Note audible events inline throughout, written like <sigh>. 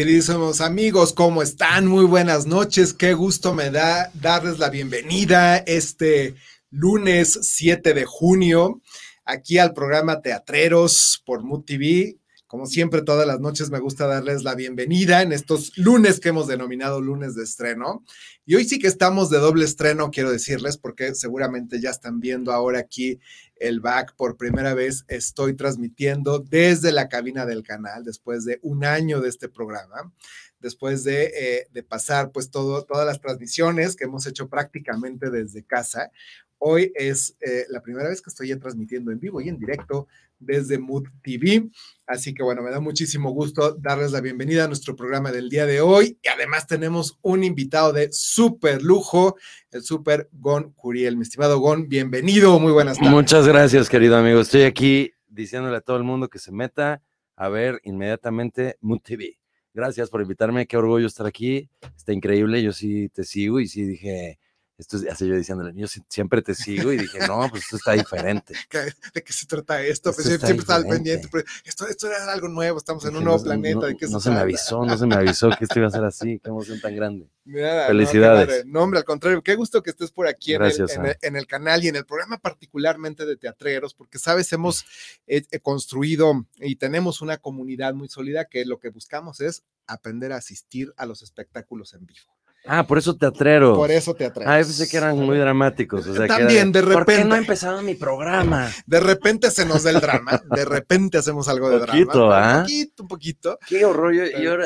Queridísimos amigos, ¿cómo están? Muy buenas noches. Qué gusto me da darles la bienvenida este lunes 7 de junio aquí al programa Teatreros por Mood TV. Como siempre, todas las noches me gusta darles la bienvenida en estos lunes que hemos denominado lunes de estreno. Y hoy sí que estamos de doble estreno, quiero decirles, porque seguramente ya están viendo ahora aquí el back por primera vez. Estoy transmitiendo desde la cabina del canal después de un año de este programa después de, eh, pasar pues todas las transmisiones que hemos hecho prácticamente desde casa. Hoy es eh, la primera vez que estoy transmitiendo en vivo y en directo desde Mood TV. Así que bueno, me da muchísimo gusto darles la bienvenida a nuestro programa del día de hoy. Y además tenemos un invitado de súper lujo, el súper Gon Curiel. Mi estimado Gon, bienvenido, muy buenas tardes. Muchas gracias, querido amigo. Estoy aquí diciéndole a todo el mundo que se meta a ver inmediatamente Mood TV. Gracias por invitarme, qué orgullo estar aquí. Está increíble, yo sí te sigo y sí dije esto es así yo diciéndole, yo siempre te sigo y dije, no, pues esto está diferente. <laughs> ¿De qué se trata esto? Pues siempre estaba al pendiente, pero esto, esto era algo nuevo, estamos en un nuevo planeta. No, ¿de qué no se, me avisó, no se me avisó que esto iba a ser así, qué emoción tan grande. <laughs> Felicidades. No, no, hombre, al contrario, qué gusto que estés por aquí en el, Gracias, en, el, en el, canal y en el programa particularmente de teatreros, porque sabes, hemos eh, construido y tenemos una comunidad muy sólida que lo que buscamos es aprender a asistir a los espectáculos en vivo. Ah, por eso teatrero. Por eso teatreros. Ah, pensé que eran muy dramáticos. O sea, También, que de repente. ¿Por qué no ha empezado mi programa? De repente se nos da el drama. De repente hacemos algo de poquito, drama. ¿ah? Un poquito, un poquito. Qué horror. Yo, yo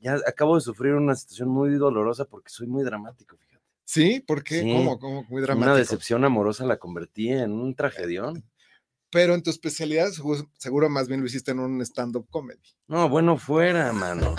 ya acabo de sufrir una situación muy dolorosa porque soy muy dramático, fíjate. ¿Sí? ¿Por qué? Sí. ¿Cómo? ¿Cómo? Muy dramático. Una decepción amorosa la convertí en un tragedión. Pero en tu especialidad seguro más bien lo hiciste en un stand-up comedy. No, bueno, fuera, mano.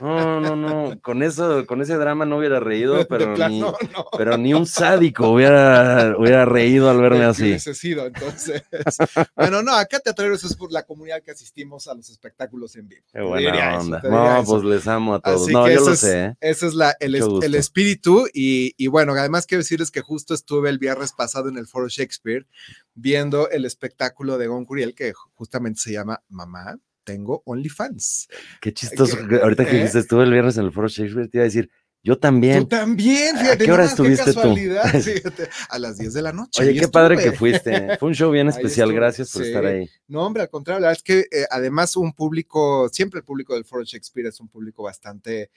No, no, no. Con eso, con ese drama no hubiera reído, <laughs> pero, ni, no. pero ni un sádico hubiera, hubiera reído al verme ¿Qué así. hubiese sido, entonces. <laughs> bueno, no, acá Teatreros es por la comunidad que asistimos a los espectáculos en vivo. Qué Te buena eso, onda. te No, pues les amo a todos. Así no, que yo lo es- sé. ¿eh? Ese es la, el, es- el espíritu y, y bueno, además quiero decirles que justo estuve el viernes pasado en el Foro Shakespeare viendo el espectáculo de Gon Curiel que justamente se llama Mamá, tengo OnlyFans. Qué chistoso. Ahorita que ¿Eh? dijiste, estuve el viernes en el Foro Shakespeare, te iba a decir, yo también. Tú también, ¿A qué hora estuviste tú? <laughs> fíjate, a las 10 de la noche. Oye, qué padre que fuiste. Fue un show bien <laughs> especial. Gracias por sí. estar ahí. No, hombre, al contrario, la verdad es que eh, además un público, siempre el público del Foro Shakespeare es un público bastante eh,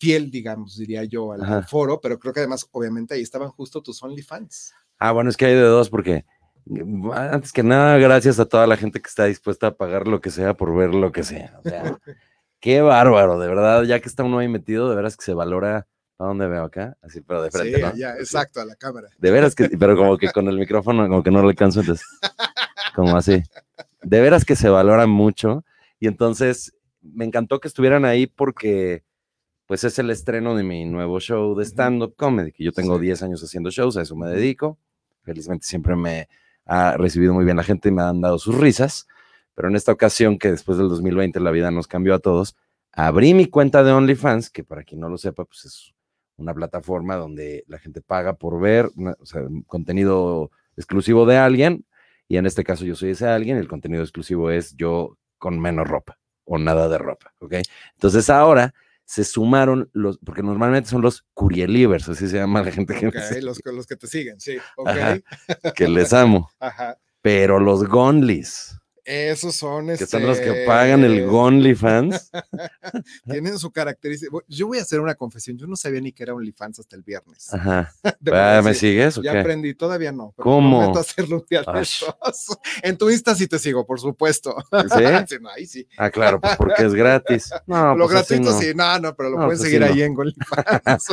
fiel, digamos, diría yo, al, foro, pero creo que además, obviamente, ahí estaban justo tus OnlyFans. Ah, bueno, es que hay de dos, porque antes que nada, gracias a toda la gente que está dispuesta a pagar lo que sea por ver lo que sea. O sea, <laughs> qué bárbaro, de verdad, ya que está uno ahí metido, de veras que se valora. ¿A dónde veo acá? Así, pero de frente, sí, ¿no? ya, exacto, a la cámara. De veras que, pero como que con el micrófono, como que no le alcanzo, entonces, como así. De veras que se valora mucho. Y entonces, me encantó que estuvieran ahí porque, pues, es el estreno de mi nuevo show de stand-up comedy, que yo tengo Sí. 10 años haciendo shows, a eso me dedico. Felizmente siempre me ha recibido muy bien la gente y me han dado sus risas. Pero en esta ocasión, que después del 2020 la vida nos cambió a todos, abrí mi cuenta de OnlyFans, que para quien no lo sepa, pues es una plataforma donde la gente paga por ver contenido exclusivo de alguien, y en este caso yo soy ese alguien, el contenido exclusivo es yo con menos ropa o nada de ropa, ¿ok? Entonces ahora se sumaron los, porque normalmente son los Curielivers, así se llama la gente que, me Ok, sigue, los, los que te siguen, sí. Ok. Ajá. que les amo, <laughs> Ajá. pero los Gonlis, Esos son. que son los que este, pagan el Gonly fans, <laughs> Tienen su característica. Yo voy a hacer una confesión. Yo no sabía ni que era OnlyFans hasta el viernes. ajá, <laughs> Ah, ¿me sigues o Ya qué? aprendí, todavía no. pero ¿Cómo? hacerlo un día. <laughs> En tu Insta sí te sigo, por supuesto. ¿Sí? Sí, no, ahí sí. Ah, claro, pues porque es gratis. No, lo pues gratuito no. sí, no, no, pero lo No, pueden pues seguir ahí en OnlyFans.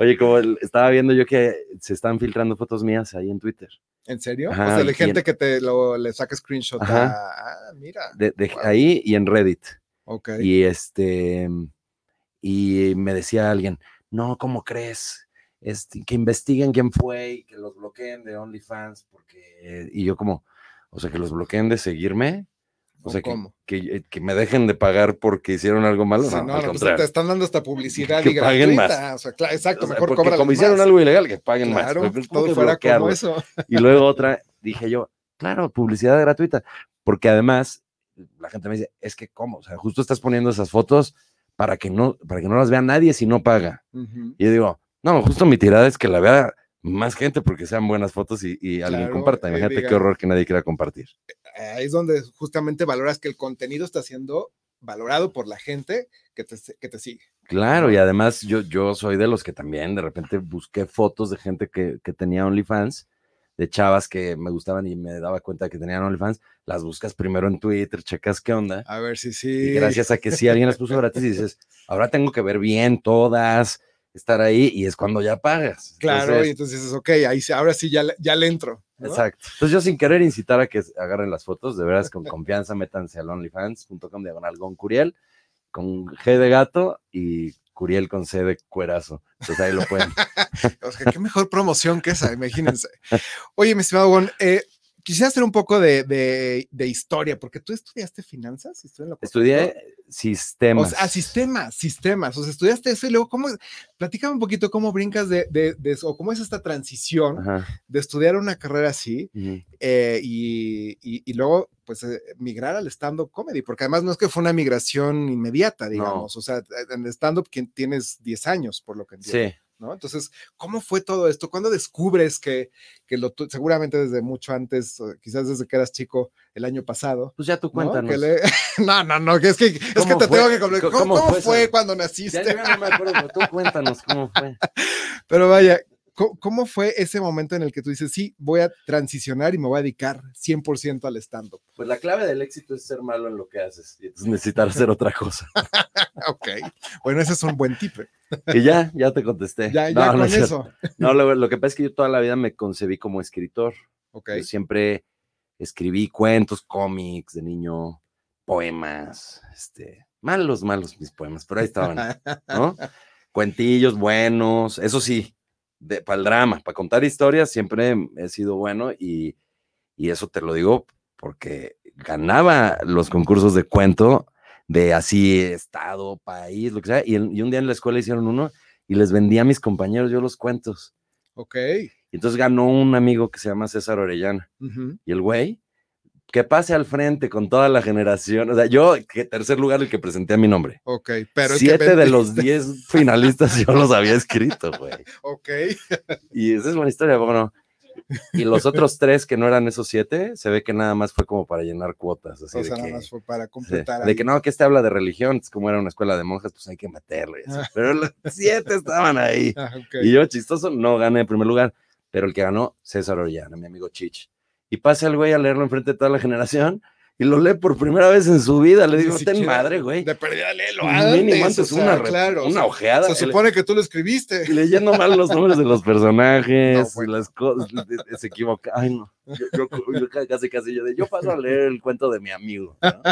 Oye, como el- estaba viendo yo que se están filtrando fotos mías ahí en Twitter. ¿En serio? Ajá, o sea, de y gente en- que te lo, le saca screenshot. Ajá. a- ah, mira. De, de- Wow. Ahí y en Reddit. Ok. Y este, y me decía alguien, no, ¿cómo crees? Este, que investiguen quién fue y que los bloqueen de OnlyFans, porque, y yo como, o sea, que los bloqueen de seguirme, o ¿O sea, que, cómo? que, que me dejen de pagar porque hicieron algo malo, Sí, no, no, al no, pues te están dando esta publicidad Que y paguen gratuita. O sea, claro, exacto, O sea, mejor porque como hicieron algo ilegal, que paguen Claro, más. pero ¿cómo todo que fuera como eso. Y luego otra, dije yo, claro, publicidad gratuita, porque además la gente me dice, es que cómo, o sea, justo estás poniendo esas fotos para que no, para que no las vea nadie si no paga. Ujú. Y yo digo, no, justo mi tirada es que la vea más gente porque sean buenas fotos y, y alguien Claro, comparta. Imagínate diga- qué horror que nadie quiera compartir. Ahí es donde justamente valoras que el contenido está siendo valorado por la gente que te, que te sigue. Claro, y además yo, yo soy de los que también de repente busqué fotos de gente que, que tenía OnlyFans, de chavas que me gustaban y me daba cuenta que tenían OnlyFans, las buscas primero en Twitter, checas qué onda. A ver si Y sí. gracias a que sí alguien las puso gratis y dices, ahora tengo que ver bien todas, estar ahí, y es cuando ya pagas. Claro, Entonces, y entonces dices, ok, ahí sí, ahora sí ya, le- ya le entro. ¿no? Exacto. Entonces yo sin querer incitar a que agarren las fotos, de veras con confianza, métanse al onlyfans.com diagonal Curiel, con G de gato y Curiel con C de cuerazo. Entonces ahí lo pueden. <laughs> O sea, qué mejor promoción que esa, imagínense. Oye, mi estimado Gon, eh, quisiera hacer un poco de, de- de historia, porque tú estudiaste finanzas. ¿Estudié en lo? Estudié O sistemas. sea, ah, sistemas, sistemas. O sea, estudiaste eso y luego, ¿cómo? Platícame un poquito cómo brincas de, de, de eso, o cómo es esta transición Ajá. de estudiar una carrera así eh, y, y- y luego, pues, eh, migrar al stand-up comedy, porque además no es que fue una migración inmediata, digamos. O sea, en el stand-up tienes 10 años, por lo que entiendo. Sí. ¿No? Entonces, ¿cómo fue todo esto? ¿Cuándo descubres que, que lo, tu- seguramente desde mucho antes, quizás desde que eras chico el año pasado? Pues ya tú ¿no? cuéntanos. Le- <laughs> No, no, no, que es que, es que ¿Cómo te fue? tengo que. ¿Cómo- ¿Cómo, fue cuando Ya, naciste? yo no me acuerdo, pero tú cuéntanos cómo fue. <laughs> Pero vaya, ¿cómo, fue ese momento en el que tú dices, sí, voy a transicionar y me voy a dedicar 100% al stand-up? Pues la clave del éxito es ser malo en lo que haces y entonces necesitar hacer otra cosa. <laughs> Ok, bueno, ese es un buen tip. ¿eh? Y ya, ya te contesté. Ya, No, ya no con es cierto. eso. No, lo, lo que pasa es que yo toda la vida me concebí como escritor. Ok, Yo siempre escribí cuentos, cómics de niño, poemas, este, malos, malos mis poemas, pero ahí estaban, ¿no? <laughs> Cuentillos buenos, eso sí, para el drama, para contar historias siempre he sido bueno y, y eso te lo digo porque ganaba los concursos de cuento de así estado, país, lo que sea, y, un día en la escuela hicieron uno y les vendía a mis compañeros yo los cuentos. ok. Y entonces ganó un amigo que se llama César Orellana. Y el güey, que pase al frente con toda la generación. O sea, yo, que tercer lugar, el que presenté a mi nombre. Ok, pero es que Siete de los diez <laughs> finalistas yo los había escrito, güey. Ok, Y esa es buena historia, bueno. Y los otros tres que no eran esos siete, se ve que nada más fue como para llenar cuotas. Así o de, sea, que, nada más fue para completar. de que no, que este habla de religión, es como era una escuela de monjas, pues hay que meterlo. y. Ah. Pero los siete estaban ahí. Ah. Y yo, chistoso, no gané en primer lugar, pero el que ganó, César Orellana, mi amigo Chich. Y pasa el güey a leerlo enfrente de toda la generación y lo lee por primera vez en su vida. Le digo, ten madre, güey. De perdida, léelo Mínimo antes, antes o sea, una, o una sea, ojeada. Se supone que tú lo escribiste. y leyendo mal los nombres de los personajes, No, y bueno. las cosas, se equivoca. Ay, no. Yo, yo- yo ca- casi, casi, yo, de, yo paso a leer el cuento de mi amigo. ¿no?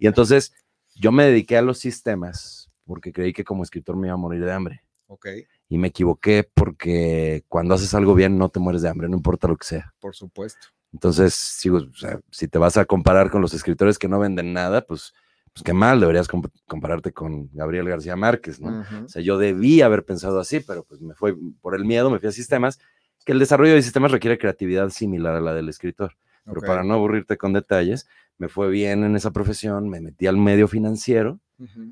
Y entonces yo me dediqué a los sistemas porque creí que como escritor me iba a morir de hambre. Ok, Y me equivoqué porque cuando haces algo bien no te mueres de hambre, no importa lo que sea. por supuesto. Entonces, si, o sea, si te vas a comparar con los escritores que no venden nada, pues, pues qué mal, deberías comp- compararte con Gabriel García Márquez, ¿no? O sea, yo debí haber pensado así, pero pues me fue por el miedo, me fui a sistemas, que el desarrollo de sistemas requiere creatividad similar a la del escritor. Pero para no aburrirte con detalles, me fue bien en esa profesión, me metí al medio financiero,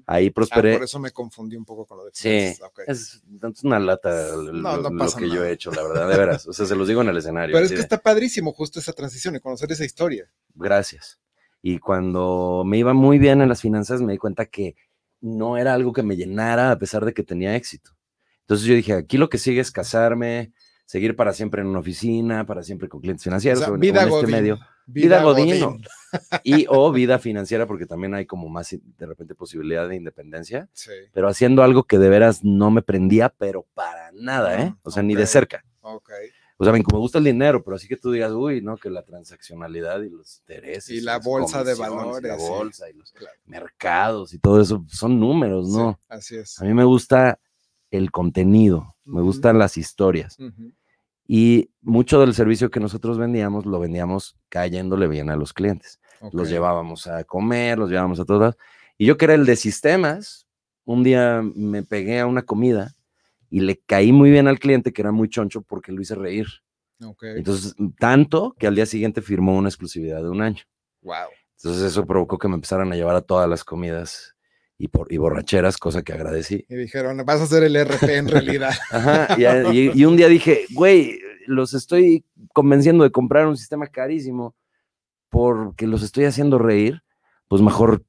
ahí Ah, prosperé. por eso me confundí un poco con lo de Sí, finanzas, ok. es, es una lata lo, No, no lo pasa que yo he hecho, la verdad, de veras. O sea, se los digo en el escenario. Pero es que de, está padrísimo justo esa transición y conocer esa historia. Gracias. Y cuando me iba muy bien en las finanzas, me di cuenta que no era algo que me llenara a pesar de que tenía éxito. Entonces yo dije, aquí lo que sigue es casarme, seguir para siempre en una oficina, para siempre con clientes O financieros, sea, o en, vida o en este medio. Vida godín, <laughs> Y o vida financiera, porque también hay como más de repente posibilidad de independencia, Sí, pero haciendo algo que de veras no me prendía, pero para nada, ¿eh? O sea, ni de cerca. ok. O sea, me me gusta el dinero, pero así que tú digas, uy, no, que la transaccionalidad y los intereses. Y la bolsa de comisiones, y valores, La sí. bolsa y los Claro. mercados y todo eso son números, ¿no? Sí, así es. A mí me gusta el contenido, me gustan las historias. Ujú. Y mucho del servicio que nosotros vendíamos, lo vendíamos cayéndole bien a los clientes. Los llevábamos a comer, los llevábamos a todas. Y yo que era el de sistemas, un día me pegué a una comida y le caí muy bien al cliente, que era muy choncho, porque lo hice reír. Ok. Entonces, tanto que al día siguiente firmó una exclusividad de un año. Wow. Entonces, eso provocó que me empezaran a llevar a todas las comidas. Y, por, y borracheras, cosa que agradecí. Y dijeron, vas a hacer el RP en <laughs> realidad. Ajá, y, un día dije, güey, los estoy convenciendo de comprar un sistema carísimo porque los estoy haciendo reír, pues mejor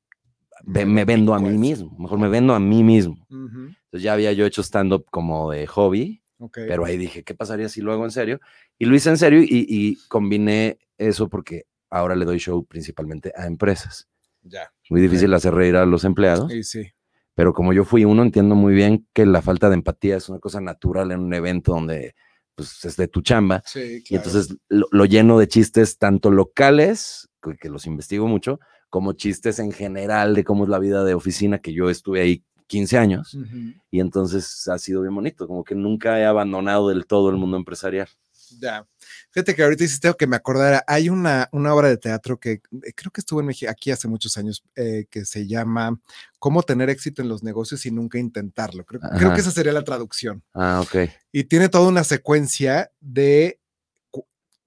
me vendo a mí mismo, mejor me vendo a mí mismo. Entonces ya había yo hecho stand-up como de hobby, ok. pero ahí dije, ¿qué pasaría si lo hago en serio? Y lo hice en serio y, y combiné eso porque ahora le doy show principalmente a empresas. ya. Muy difícil hacer reír a los empleados, Sí, sí. pero como yo fui uno, entiendo muy bien que la falta de empatía es una cosa natural en un evento donde pues, es de tu chamba. Sí, Y claro. entonces lo, lo lleno de chistes tanto locales, que, que los investigo mucho, como chistes en general de cómo es la vida de oficina, que yo estuve ahí 15 años. Y entonces ha sido bien bonito, como que nunca he abandonado del todo el mundo empresarial. Ya. Fíjate que ahorita hiciste que me acordara. Hay una, una obra de teatro que eh, creo que estuvo en México aquí hace muchos años eh, que se llama Cómo tener éxito en los negocios y nunca intentarlo. Creo, creo que esa sería la traducción. Ah, ok. Y tiene toda una secuencia de,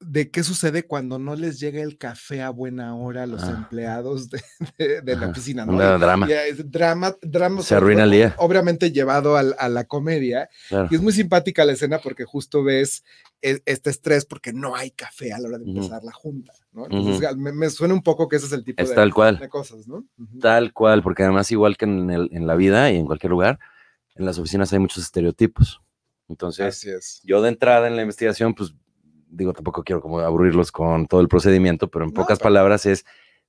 de qué sucede cuando no les llega el café a buena hora a los Ah. empleados de, de- de la oficina, ¿no? Drama. es drama, drama. Se arruina el día. Obviamente llevado al- a la comedia. Claro. Y es muy simpática la escena porque justo ves e- este estrés porque no hay café a la hora de empezar la junta, ¿no? Entonces Ujú. me, me suena un poco que ese es el tipo Es de, tal cual. de cosas, ¿no? Ujú. Tal cual, porque además igual que en, el- en la vida y en cualquier lugar, en las oficinas hay muchos estereotipos. Entonces, Así es. yo de entrada en la investigación, pues digo, tampoco quiero como aburrirlos con todo el procedimiento, pero en No, pocas pero- palabras es,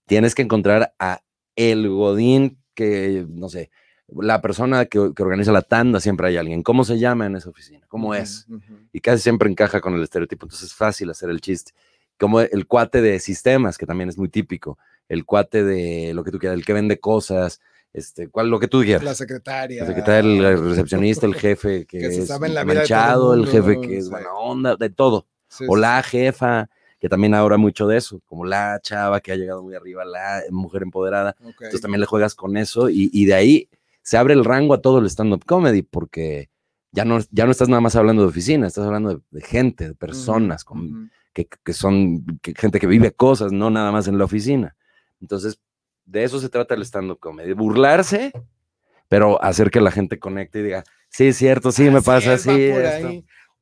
tienes que encontrar a el godín que, no sé, la persona que, que organiza la tanda, siempre hay alguien. ¿Cómo se llama en esa oficina? ¿Cómo es? y casi siempre encaja con el estereotipo, entonces es fácil hacer el chiste. Como el cuate de sistemas, que también es muy típico, el cuate de lo que tú quieras, el que vende cosas, este, cuál, lo que tú quieras. La secretaria. La secretaria, el recepcionista, el <laughs> jefe que, Que se es sabe en la manchado, el el jefe que es buena onda, de todo. Sí, O la jefa, que también ahora mucho de eso, como la chava que ha llegado muy arriba, la mujer empoderada. sí. Ok. Entonces también le juegas con eso y, y de ahí se abre el rango a todo el stand-up comedy porque ya no, ya no estás nada más hablando de oficina, estás hablando de, de gente, de personas, con- que, que son que- gente que vive cosas, no nada más en la oficina. Entonces, de eso se trata el stand-up comedy, burlarse, pero hacer que la gente conecte y diga, sí, es cierto, sí, me Así pasa es, va así. por esto".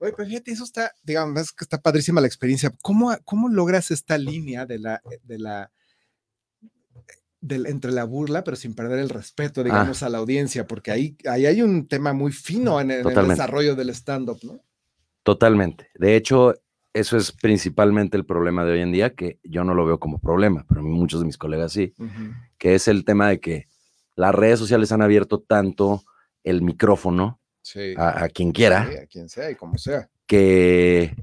Oye, pero fíjate, eso está, digamos, es que está padrísima la experiencia. ¿Cómo, cómo logras esta línea de la, de la, del- entre la burla, pero sin perder el respeto, digamos, a la audiencia? Porque ahí, ahí hay un tema muy fino en el, en el Totalmente. desarrollo del stand-up, ¿no? Totalmente. De hecho, eso es principalmente el problema de hoy en día, que yo no lo veo como problema, pero muchos de mis colegas sí, que es el tema de que las redes sociales han abierto tanto el micrófono Sí. a, a quien quiera, Sí, a quien sea y como sea. que,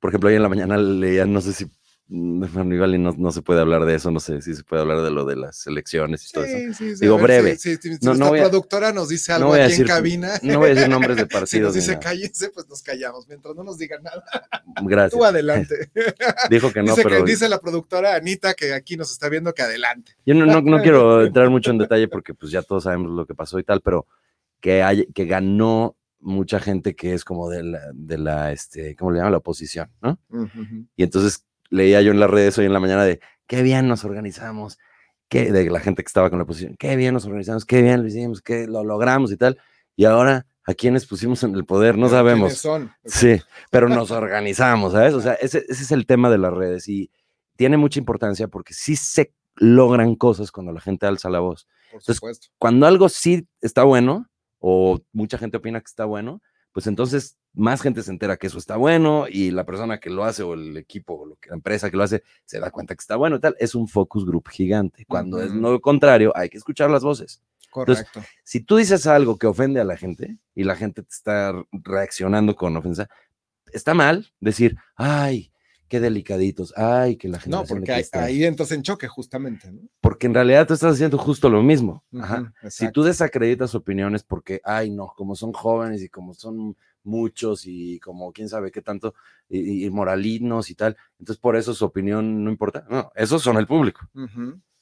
por ejemplo, hoy en la mañana leía, no sé si, bueno, igual y no, no se puede hablar de eso, no sé si se puede hablar de lo de las elecciones y todo eso. Sí, sí, Digo, ver breve. Si, si- si No, no nuestra a- productora nos dice algo aquí en cabina. No voy a decir nombres de <laughs> Si nos partidos. dice cállense, pues nos callamos. Mientras no nos digan nada, Gracias. tú adelante. <laughs> Dijo que no, dice, pero que, dice la productora Anita que aquí nos está viendo que adelante. yo no, no- no <laughs> quiero entrar mucho en detalle porque pues ya todos sabemos lo que pasó y tal, pero que, hay, que ganó mucha gente que es como de la, de la este, ¿cómo le llaman? La oposición, ¿no? Y entonces leía yo en las redes hoy en la mañana de qué bien nos organizamos, qué, de la gente que estaba con la oposición, qué bien nos organizamos, qué bien lo hicimos, qué lo logramos y tal. Y ahora, ¿a quiénes pusimos en el poder? No sabemos. ¿quiénes son? Sí, pero nos <laughs> organizamos, ¿sabes? O sea, ese, ese es el tema de las redes y tiene mucha importancia porque sí se logran cosas cuando la gente alza la voz. Por Entonces. Cuando algo sí está bueno o mucha gente opina que está bueno, pues entonces más gente se entera que eso está bueno y la persona que lo hace o el equipo o la empresa que lo hace se da cuenta que está bueno y tal. Es un focus group gigante. Cuando es Ujú. lo contrario, hay que escuchar las voces. Correcto. Si tú dices algo que ofende a la gente y la gente te está reaccionando con ofensa, está mal decir, ay, qué delicaditos, ay, que la gente. no, porque ahí, ahí entras en choque, justamente. ¿no? Porque en realidad tú estás haciendo justo lo mismo. Ajá. Si tú desacreditas opiniones porque, ay, no, como son jóvenes y como son muchos y como quién sabe qué tanto, y, y moralinos y tal, entonces por eso su opinión no importa. No, esos son el público.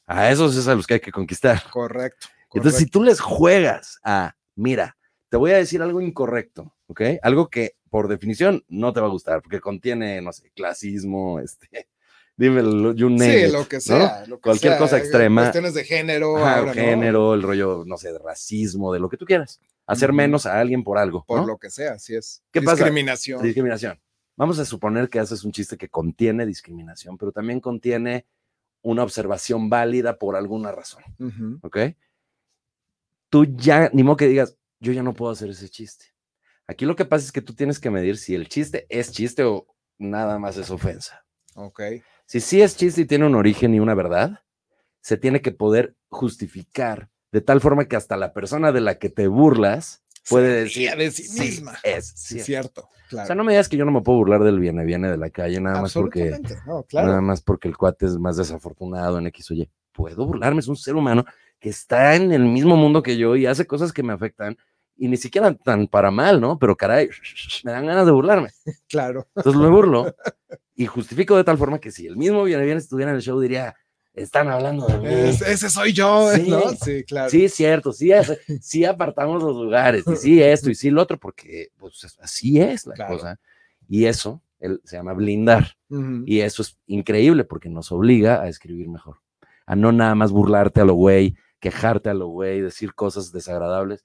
A esos es a los que hay que conquistar. Correcto. Entonces, si correcto. tú les juegas a, mira, te voy a decir algo incorrecto, ¿ok? Algo que por definición no te va a gustar, porque contiene, no sé, clasismo, este, <laughs> Dime, lo- you name Sí, lo que ¿no? sea. lo que Cualquier sea, cosa eh, extrema. Cuestiones de género. Ajá, ahora, el ¿no? género, el rollo, no sé, de racismo, de lo que tú quieras. Hacer menos a alguien por algo. Por ¿no? lo que sea, así es. ¿Qué pasa? Discriminación. Discriminación. Vamos a suponer que haces un chiste que contiene discriminación, pero también contiene una observación válida por alguna razón. ¿ok? Tú ya, ni modo que digas, yo ya no puedo hacer ese chiste. Aquí lo que pasa es que tú tienes que medir si el chiste es chiste o nada más es ofensa. Ok. Si sí es chiste y tiene un origen y una verdad, se tiene que poder justificar de tal forma que hasta la persona de la que te burlas puede decir de sí misma. es Sí, cierto. cierto. Claro. O sea, no me digas que yo no me puedo burlar del viene viene de la calle nada más porque Absolutamente, No, claro. nada más porque el cuate es más desafortunado en X o Y. Puedo burlarme, es un ser humano que está en el mismo mundo que yo y hace cosas que me afectan y ni siquiera tan para mal, ¿no? Pero caray, <laughs> me dan ganas de burlarme. <laughs> Claro. Entonces me burlo y justifico de tal forma que si el mismo viene estuviera en el show diría, están hablando de mí. Es- ese soy yo, Sí. ¿no? Sí, claro. Sí, cierto, sí, es- sí apartamos los lugares, y sí esto y sí lo otro, porque pues, así es la Claro. cosa. Y eso el- se llama blindar. Ujú. Y eso es increíble porque nos obliga a escribir mejor. A no nada más burlarte a lo güey, quejarte a lo güey, decir cosas desagradables.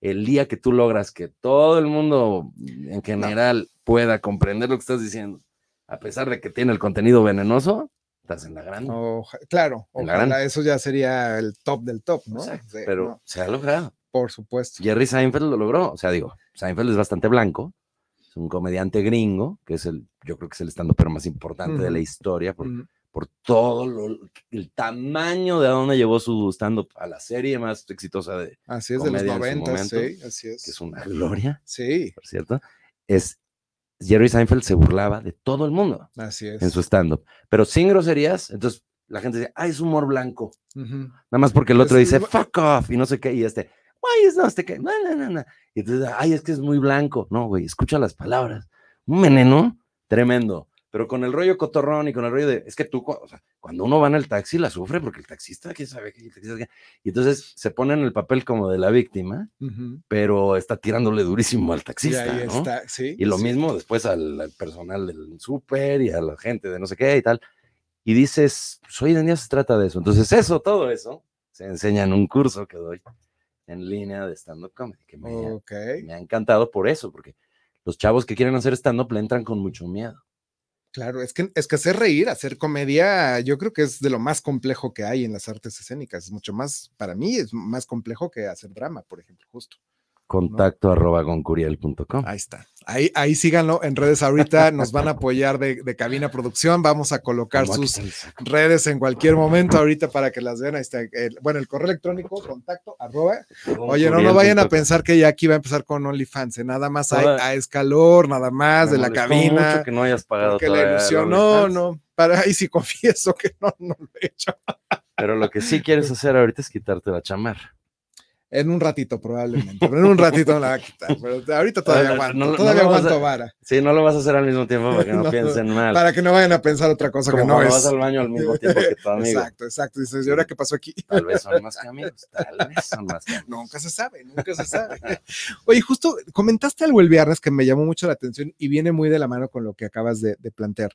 El día que tú logras que todo el mundo en general pueda comprender lo que estás diciendo, a pesar de que tiene el contenido venenoso, estás en la grande. Oja- claro, En la ojalá grande. eso ya sería el top del top, ¿no? Sí, pero no, se ha logrado. por supuesto. Jerry Seinfeld lo logró. O sea, digo, Seinfeld es bastante blanco. Es un comediante gringo, que es el, yo creo que es el estando pero más importante de la historia, por, Ujú. Por todo lo- el tamaño de a dónde llevó su stand-up a la serie más exitosa de, Así es, de los comedia en su 90, momento, sí, así es. que es una gloria, Sí, por cierto, es Jerry Seinfeld se burlaba de todo el mundo así es. en su stand-up, pero sin groserías, entonces la gente dice, ah, es humor blanco, Ujú. nada más porque el otro Es- dice, fuck off, y no sé qué, y este, why is no, este que, no, no, no, no. Y entonces, ay, es que es muy blanco. No, güey, escucha las palabras. Un veneno tremendo, pero con el rollo cotorrón y con el rollo de, es que tú, o sea, cuando uno va en el taxi la sufre porque el taxista, ¿quién sabe qué? El taxista qué? Y entonces se pone en el papel como de la víctima, pero está tirándole durísimo al Y taxista, ahí ¿no? está, sí. Y lo sí. mismo después al, al personal del súper y a la gente de no sé qué y tal. Y dices, pues hoy en día se trata de eso. Entonces, eso, todo eso, se enseña en un curso que doy en línea de stand-up comedy, que me, ha- Ok. me ha encantado por eso, porque los chavos que quieren hacer stand-up le entran con mucho miedo. Claro, es que, es que hacer reír, hacer comedia, yo creo que es de lo más complejo que hay en las artes escénicas. Es mucho más, para mí, es más complejo que hacer drama, por ejemplo, justo. Contacto arroba goncuriel.com. Ahí está. Ahí, ahí síganlo en redes ahorita. Nos van a apoyar de, de Cabina Producción. Vamos a colocar Como sus redes en cualquier momento ahorita para que las vean. Ahí está. el- bueno, el correo electrónico, contacto, arroba. Oye, no, no vayan a pensar que ya aquí va a empezar con OnlyFans. ¿eh? Nada más hay a escalor, nada más de la cabina. mucho que no hayas pagado Porque la ilusión, no, no. Para ahí sí <laughs> confieso que no, no lo he hecho. Pero lo que sí quieres hacer ahorita es quitarte la chamarra. En un ratito, probablemente. Pero en un ratito me la va a quitar. Pero ahorita todavía No, aguanto. no, no todavía vas aguanto a- vara. Sí, no lo vas a hacer al mismo tiempo para que <laughs> no, No, piensen mal. Para que no vayan a pensar otra cosa Como que no es. vas al baño al mismo tiempo que tu amigo. Exacto, exacto. Dices, ¿y ahora qué pasó aquí? Tal vez son más que amigos, tal vez son más que amigos. Nunca se sabe, nunca se sabe. Oye, justo comentaste algo el viernes que me llamó mucho la atención y viene muy de la mano con lo que acabas de, de plantear.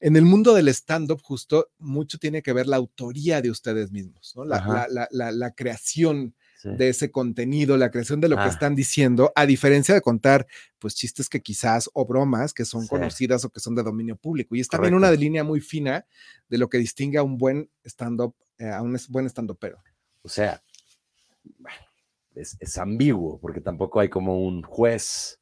En el mundo del stand-up, justo, mucho tiene que ver la autoría de ustedes mismos, ¿no? La- la- la- la creación Sí. de ese contenido, la creación de lo que Ah. están diciendo, a diferencia de contar, pues, chistes que quizás, o bromas que son Sí. conocidas o que son de dominio público. Y es también Correcto. una línea muy fina de lo que distingue a un buen stand-up, eh, a un buen stand-upero. O sea, es, es ambiguo, porque tampoco hay como un juez,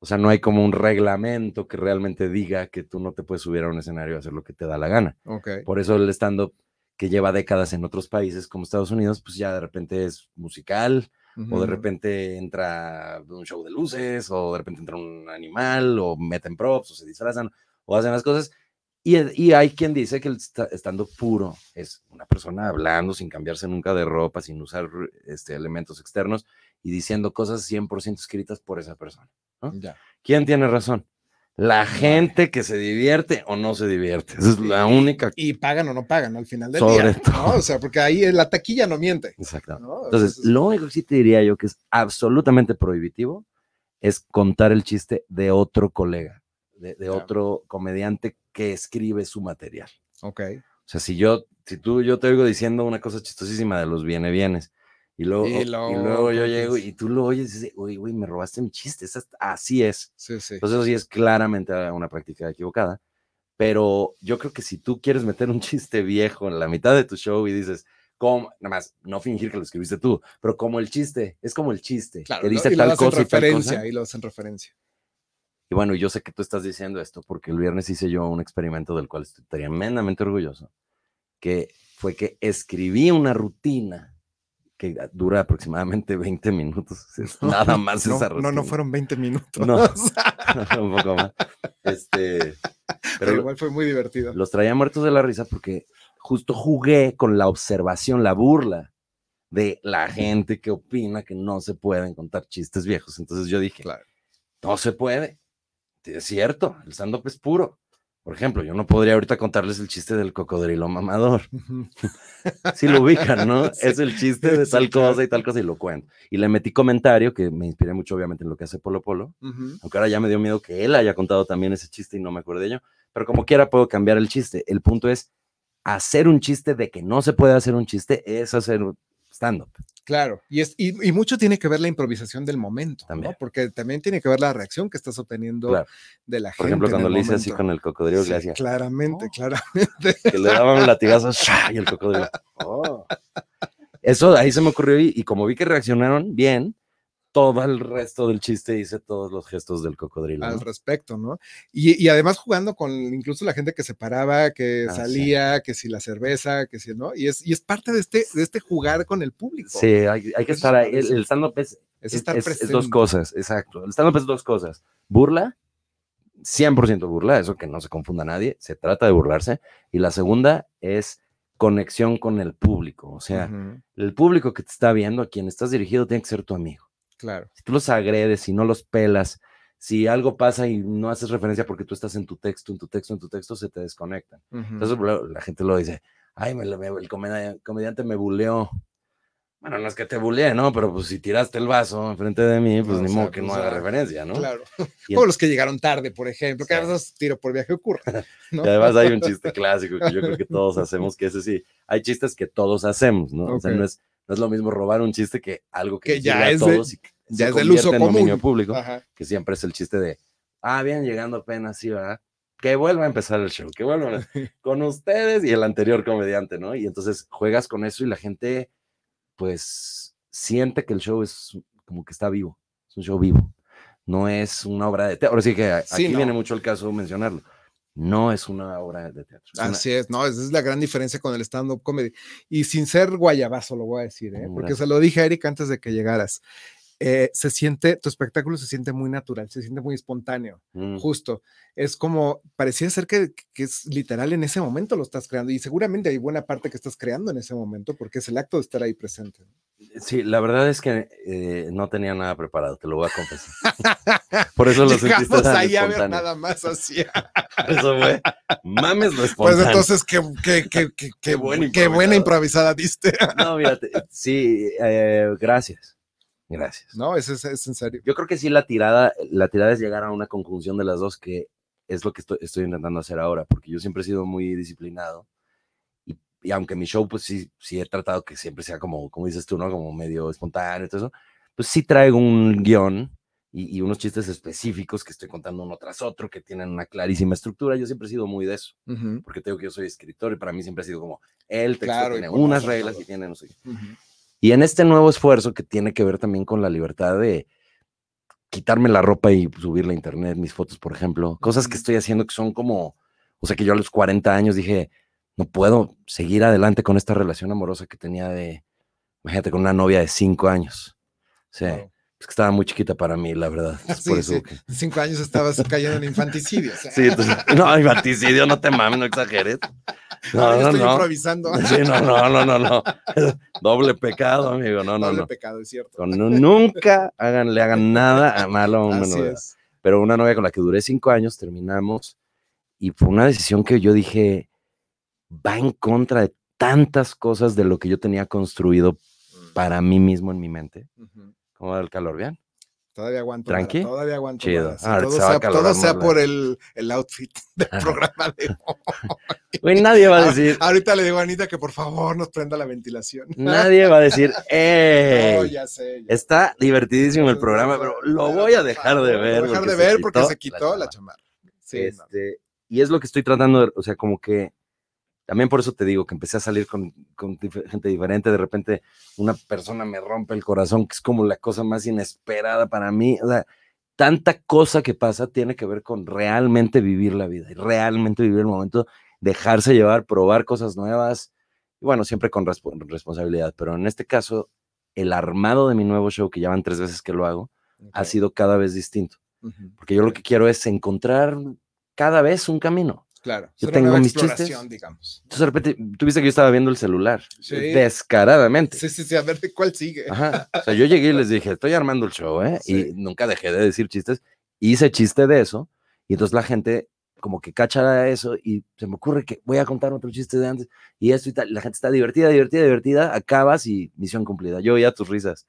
o sea, no hay como un reglamento que realmente diga que tú no te puedes subir a un escenario a hacer lo que te da la gana. Por eso el stand-up que lleva décadas en otros países como Estados Unidos, pues ya de repente es musical, o de repente entra un show de luces, o de repente entra un animal, o meten props, o se disfrazan, o hacen las cosas. Y, y hay quien dice que el sta- estando puro es una persona hablando sin cambiarse nunca de ropa, sin usar este, elementos externos y diciendo cosas 100% escritas por esa persona. Ya. ¿Quién tiene razón? La gente que se divierte o no se divierte. Esa es la única. Y pagan o no pagan al final del Sobre día. ¿no? todo. O sea, porque ahí la taquilla no miente. Exacto. ¿no? Entonces, lo único que sí te diría yo que es absolutamente prohibitivo es contar el chiste de otro colega. de, otro comediante que escribe su material. Ok. O sea, si yo, si tú, yo te oigo diciendo una cosa chistosísima de los viene bienes, y luego, Y y luego luego yo llego y tú lo oyes y dices, oye, güey, me robaste mi chiste, así es. Sí, sí. Entonces, eso sí es claramente una práctica equivocada. Pero yo creo que si tú quieres meter un chiste viejo en la mitad de tu show y dices, como, nada más, no fingir que lo escribiste tú, pero como el chiste, es como el chiste, Claro, que dice y lo tal cosa y tal cosa. y lo hacen referencia. Y bueno, yo sé que tú estás diciendo esto porque el viernes hice yo un experimento del cual estoy tremendamente orgulloso, que fue que escribí una rutina que dura aproximadamente 20 minutos. <laughs> es Nada más No, esa no, no fueron 20 minutos. No. <laughs> <laughs> un poco más. Este, pero pero igual fue muy divertido. los traía muertos de la risa porque justo jugué con la observación, la burla de la gente que opina que no se pueden contar chistes viejos. Entonces yo dije, Claro. no se puede. Es cierto, el stand-up es puro. Por ejemplo, yo no podría ahorita contarles el chiste del cocodrilo mamador. Si <laughs> lo ubican, ¿no? <laughs> Sí. Es el chiste de Sí, tal claro. cosa y tal cosa y lo cuento. Y le metí comentario que me inspiré mucho, obviamente, en lo que hace Polo Polo. Aunque ahora ya me dio miedo que él haya contado también ese chiste y no me acuerdo de ello. Pero como quiera puedo cambiar el chiste. El punto es hacer un chiste de que no se puede hacer un chiste es hacer stand-up. Claro, y, es, y, y mucho tiene que ver la improvisación del momento. Porque también tiene que ver la reacción que estás obteniendo Claro. de la gente. Por ejemplo, cuando le hice así con el cocodrilo, Sí, Claramente, Oh. claramente. que le daban un latigazo y el cocodrilo. "Oh". Eso ahí se me ocurrió y, y como vi que reaccionaron bien, todo el resto del chiste hice todos los gestos del cocodrilo. al ¿no? respecto, ¿no? Y, y además jugando con incluso la gente que se paraba, que Ah, sí. salía, que si la cerveza, que si, ¿no? Y es, y es parte de este, de este jugar con el público. Sí, hay, hay que estar es ahí. El, stand-up es, Es es, estar es- es dos cosas, exacto. El stand-up es dos cosas. Burla, 100% burla, eso que no se confunda nadie, se trata de burlarse. Y la segunda es conexión con el público. O sea, el público que te está viendo, a quien estás dirigido, tiene que ser tu amigo. Claro. si tú los agredes, si no los pelas, si algo pasa y no haces referencia porque tú estás en tu texto, en tu texto, en tu texto, se te desconectan. Entonces la gente lo dice, ay, me, me- el comedi- comediante me buleó. Bueno, no es que te buleé, ¿no? Pero pues si tiraste el vaso enfrente de mí, pues No, ni o modo que pues, no haga ah, referencia, ¿no? Claro. Como los que llegaron tarde, por ejemplo, que a veces tiro por viaje ocurre. <laughs> ¿no? Y además hay un <laughs> chiste clásico que yo creo que todos hacemos, que ese sí, hay chistes que todos hacemos, ¿no? O sea, no es, no es lo mismo robar un chiste que algo que, ya a es de- y que ya es del uso en dominio común. público. Ajá. que siempre es el chiste de, ah, bien, llegando apenas, sí, ¿verdad? Que vuelva a empezar el show, que vuelva a- <laughs> con ustedes y el anterior comediante, ¿no? Y entonces juegas con eso y la gente, pues, siente que el show es como que está vivo, es un show vivo, no es una obra de teatro. Ahora sí que Sí, aquí no. viene mucho el caso mencionarlo, no es una obra de teatro. es una- Así es, no, esa es la gran diferencia con el stand-up comedy. Y sin ser guayabazo, lo voy a decir, ¿eh? Porque se lo dije a Eric antes de que llegaras. Eh, se siente, tu espectáculo se siente muy natural, se siente muy espontáneo, Mm, justo. Es como, parecía ser que, que es literal en ese momento lo estás creando y seguramente hay buena parte que estás creando en ese momento porque es el acto de estar ahí presente. Sí, la verdad es que eh, no tenía nada preparado, te lo voy a confesar. Por eso lo sentiste Llegamos tan ahí a ver nada más así. <laughs> Eso fue, mames lo Pues espontáneo. entonces, qué, qué, qué, qué, qué, buena qué buena improvisada. diste. No, mira, te- sí, eh, gracias. Gracias. No, es, es, es en serio. Yo creo que sí la tirada, la tirada es llegar a una conjunción de las dos, que es lo que estoy, estoy intentando hacer ahora, porque yo siempre he sido muy disciplinado. Y, y aunque mi show, pues sí, sí he tratado que siempre sea como, como dices tú, ¿no? Como medio espontáneo y todo eso, pues sí traigo un guion y, y unos chistes específicos que estoy contando uno tras otro, que tienen una clarísima estructura. Yo siempre he sido muy de eso, Ujú, porque tengo que yo soy escritor y para mí siempre ha sido como el texto Claro, tiene unas reglas y tiene no sé qué. ujú. Y en este nuevo esfuerzo que tiene que ver también con la libertad de quitarme la ropa y subirla a internet, mis fotos, por ejemplo, cosas que estoy haciendo que son como, o sea, que yo a los 40 años dije, no puedo seguir adelante con esta relación amorosa que tenía de, imagínate, con una novia de 5 años. O sea, Wow. Es que estaba muy chiquita para mí, la verdad. <laughs> Es Sí, por eso sí. que- Cinco años estabas cayendo en infanticidio. o sea, Sí, entonces, no, infanticidio, no te mames, no exageres. <laughs> No, estoy no. improvisando. Sí, no, no, no, no, no. <laughs> Doble pecado, amigo. No, no, Doble no. pecado, es cierto. Nunca hagan, le hagan nada a malo a una Así novia. es. Pero una novia con la que duré cinco años, terminamos, y fue una decisión que yo dije, va en contra de tantas cosas de lo que yo tenía construido para mí mismo en mi mente. Ujú. ¿Cómo va el calor? ¿Bien? Todavía aguanto. ¿Tranqui? Todavía aguanto. Chido. Ah, todo se sea, todo por el, el outfit <laughs> del programa de <laughs> hoy. Güey, nadie va a decir, Ahorita le digo a Anita que por favor nos prenda la ventilación. nadie va a decir, ¡eh! <laughs> No, ya sé. ya Está divertidísimo el programa, pero lo voy a dejar de ver. Lo voy a dejar de ver porque se quitó la chamarra. Sí, no. Este, y es lo que estoy tratando, de- o sea, como que también por eso te digo que empecé a salir con, gente diferente. De repente, una persona me rompe el corazón, que es como la cosa más inesperada para mí. O sea, tanta cosa que pasa tiene que ver con realmente vivir la vida y realmente vivir el momento, dejarse llevar, probar cosas nuevas. Y bueno, siempre con respo- responsabilidad. Pero en este caso, el armado de mi nuevo show, que ya van tres veces que lo hago, ha sido cada vez distinto. Porque yo lo que quiero es encontrar cada vez un camino. Claro. Yo una tengo mis chistes. digamos. Entonces de repente, tú viste que yo estaba viendo el celular, Sí. descaradamente. Sí, sí, sí, a ver cuál sigue. Ajá. <laughs> O sea, yo llegué y les dije, estoy armando el show, ¿eh? Sí. Y nunca dejé de decir chistes. Hice chiste de eso. Y entonces la gente como que cacha eso y se me ocurre que voy a contar otro chiste de antes y esto y tal. La gente está divertida, divertida, divertida. Acabas y misión cumplida. Yo oía tus risas.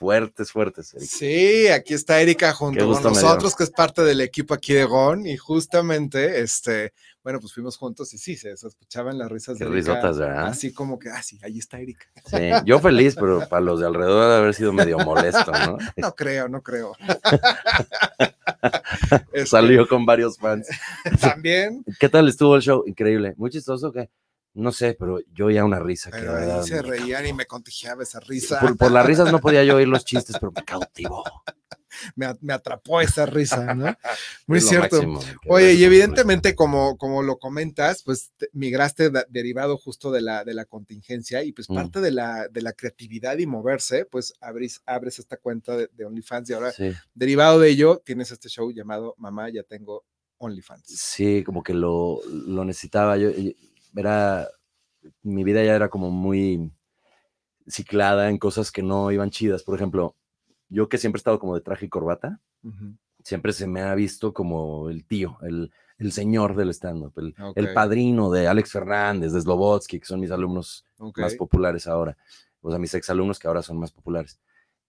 Fuertes, fuertes. Erika. Sí, aquí está Erika junto con nosotros, que es parte del equipo aquí de GON, y justamente, este, bueno, pues fuimos juntos y sí, se, escuchaban las risas Qué de Erika. risotas, ¿verdad? Así como que, ah, sí, ahí está Erika. Sí, yo feliz, pero para los de alrededor de haber sido medio molesto, ¿no? <laughs> No creo, no creo. <laughs> Este, Salió con varios fans. <laughs> También, ¿Qué tal estuvo el show? Increíble. Muy chistoso que, no sé, pero yo oía una risa que pero la ahí verdad, se reían y me contagiaba esa risa. por, por las risas no podía yo oír los chistes, pero me cautivó. <laughs> Me, atrapó esa risa, ¿no? <laughs> Muy Es cierto. máximo, que Oye, y evidentemente, como, como lo comentas, pues te- migraste derivado justo de la, de la contingencia y pues Mm. parte de la, de la creatividad y moverse, pues abres, abres esta cuenta de, de OnlyFans y ahora, Sí, derivado de ello, tienes este show llamado Mamá, ya tengo OnlyFans. sí, como que lo, lo necesitaba. Yo, era, mi vida ya era como muy ciclada en cosas que no iban chidas. Por ejemplo, yo que siempre he estado como de traje y corbata, Ujú, siempre se me ha visto como el tío, el, el señor del stand-up, el, el ok, padrino de Alex Fernández, de Slobotsky, que son mis alumnos ok, más populares ahora, o sea, mis exalumnos que ahora son más populares.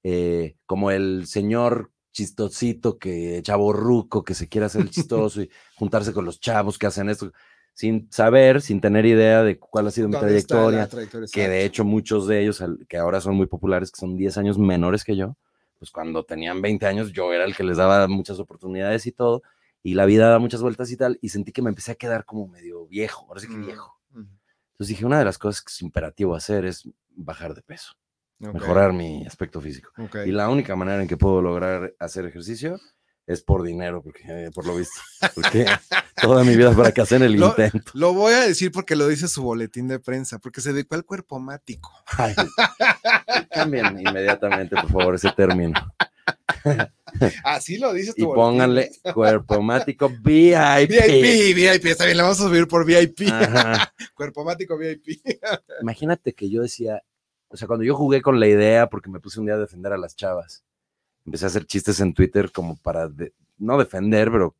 Eh, como el señor chistosito, que chaborruco, que se quiere hacer el <laughs> chistoso y juntarse con los chavos que hacen esto, sin saber, sin tener idea de cuál ha sido mi ¿Dónde está la trayectoria, trayectoria? que de hecho muchos de ellos, que ahora son muy populares, que son 10 años menores que yo, pues cuando tenían 20 años yo era el que les daba muchas oportunidades y todo, y la vida da muchas vueltas y tal, y sentí que me empecé a quedar como medio viejo, ahora sí que Mm, viejo. ujú, Entonces dije, una de las cosas que es imperativo hacer es bajar de peso, ok, mejorar mi aspecto físico. Y la única manera en que puedo lograr hacer ejercicio es por dinero, porque eh, por lo visto, porque toda mi vida fracasé en el Lo- intento. Lo voy a decir porque lo dice su boletín de prensa, porque se dedicó al cuerpo mático. Ay, cambien inmediatamente, por favor, ese término. Así lo dice tu Y pónganle cuerpo mático <laughs> VIP. VIP, VIP, está bien, la vamos a subir por VIP. <laughs> Cuerpo mático VIP. Imagínate que yo decía, o sea, cuando yo jugué con la idea, porque me puse un día a defender a las chavas, empecé a hacer chistes en Twitter como para, de- no defender, pero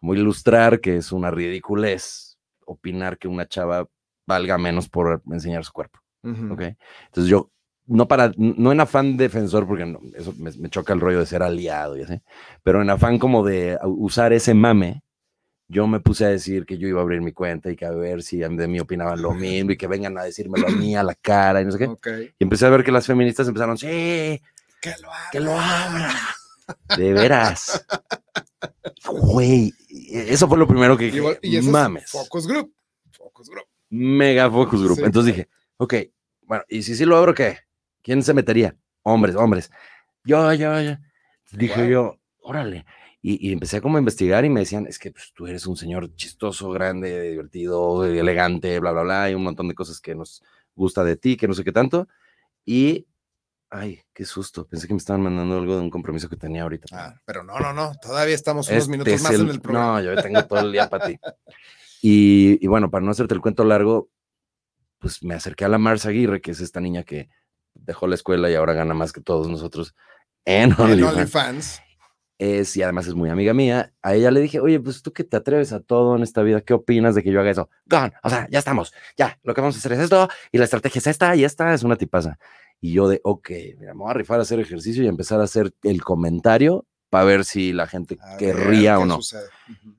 como ilustrar que es una ridiculez opinar que una chava valga menos por enseñar su cuerpo. Ujú. ¿ok? Entonces yo, no para, no en afán defensor, porque no, eso me, me choca el rollo de ser aliado y así, pero en afán como de usar ese mame, yo me puse a decir que yo iba a abrir mi cuenta y que a ver si de mí opinaban lo <laughs> mismo y que vengan a decírmelo a mí a la cara y no sé qué. Ok. Y empecé a ver que las feministas empezaron, sí, Que lo haga. que lo abra. De veras. Güey, eso fue lo primero que Y, dije, y ese mames. es Focus Group. Focus Group. Mega Focus Group. Sí. Entonces dije, ok, bueno, y si sí lo abro, ¿qué? ¿Quién se metería? Hombres, hombres. Yo, yo, yo. Dije Wow. yo, órale. Y, y empecé como a investigar y me decían, es que pues, tú eres un señor chistoso, grande, divertido, elegante, bla, bla, bla, y un montón de cosas que nos gusta de ti, que no sé qué tanto. Y, ay, qué susto. Pensé que me estaban mandando algo de un compromiso que tenía ahorita. Ah, pero no, no, no. Todavía estamos unos Este minutos es más en el programa. No, yo tengo todo el día para ti. Y, y bueno, para no hacerte el cuento largo, pues me acerqué a la Mars Aguirre, que es esta niña que dejó la escuela y ahora gana más que todos nosotros en. OnlyFans. Es, y además es muy amiga mía. A ella le dije, oye, pues tú que te atreves a todo en esta vida, ¿qué opinas de que yo haga eso? Gone, o sea, ya estamos, ya, lo que vamos a hacer es esto, y la estrategia es esta, y esta es una tipaza. Y yo de, ok, mira, me voy a rifar a hacer ejercicio y empezar a hacer el comentario para ver si la gente A querría ¿qué o no.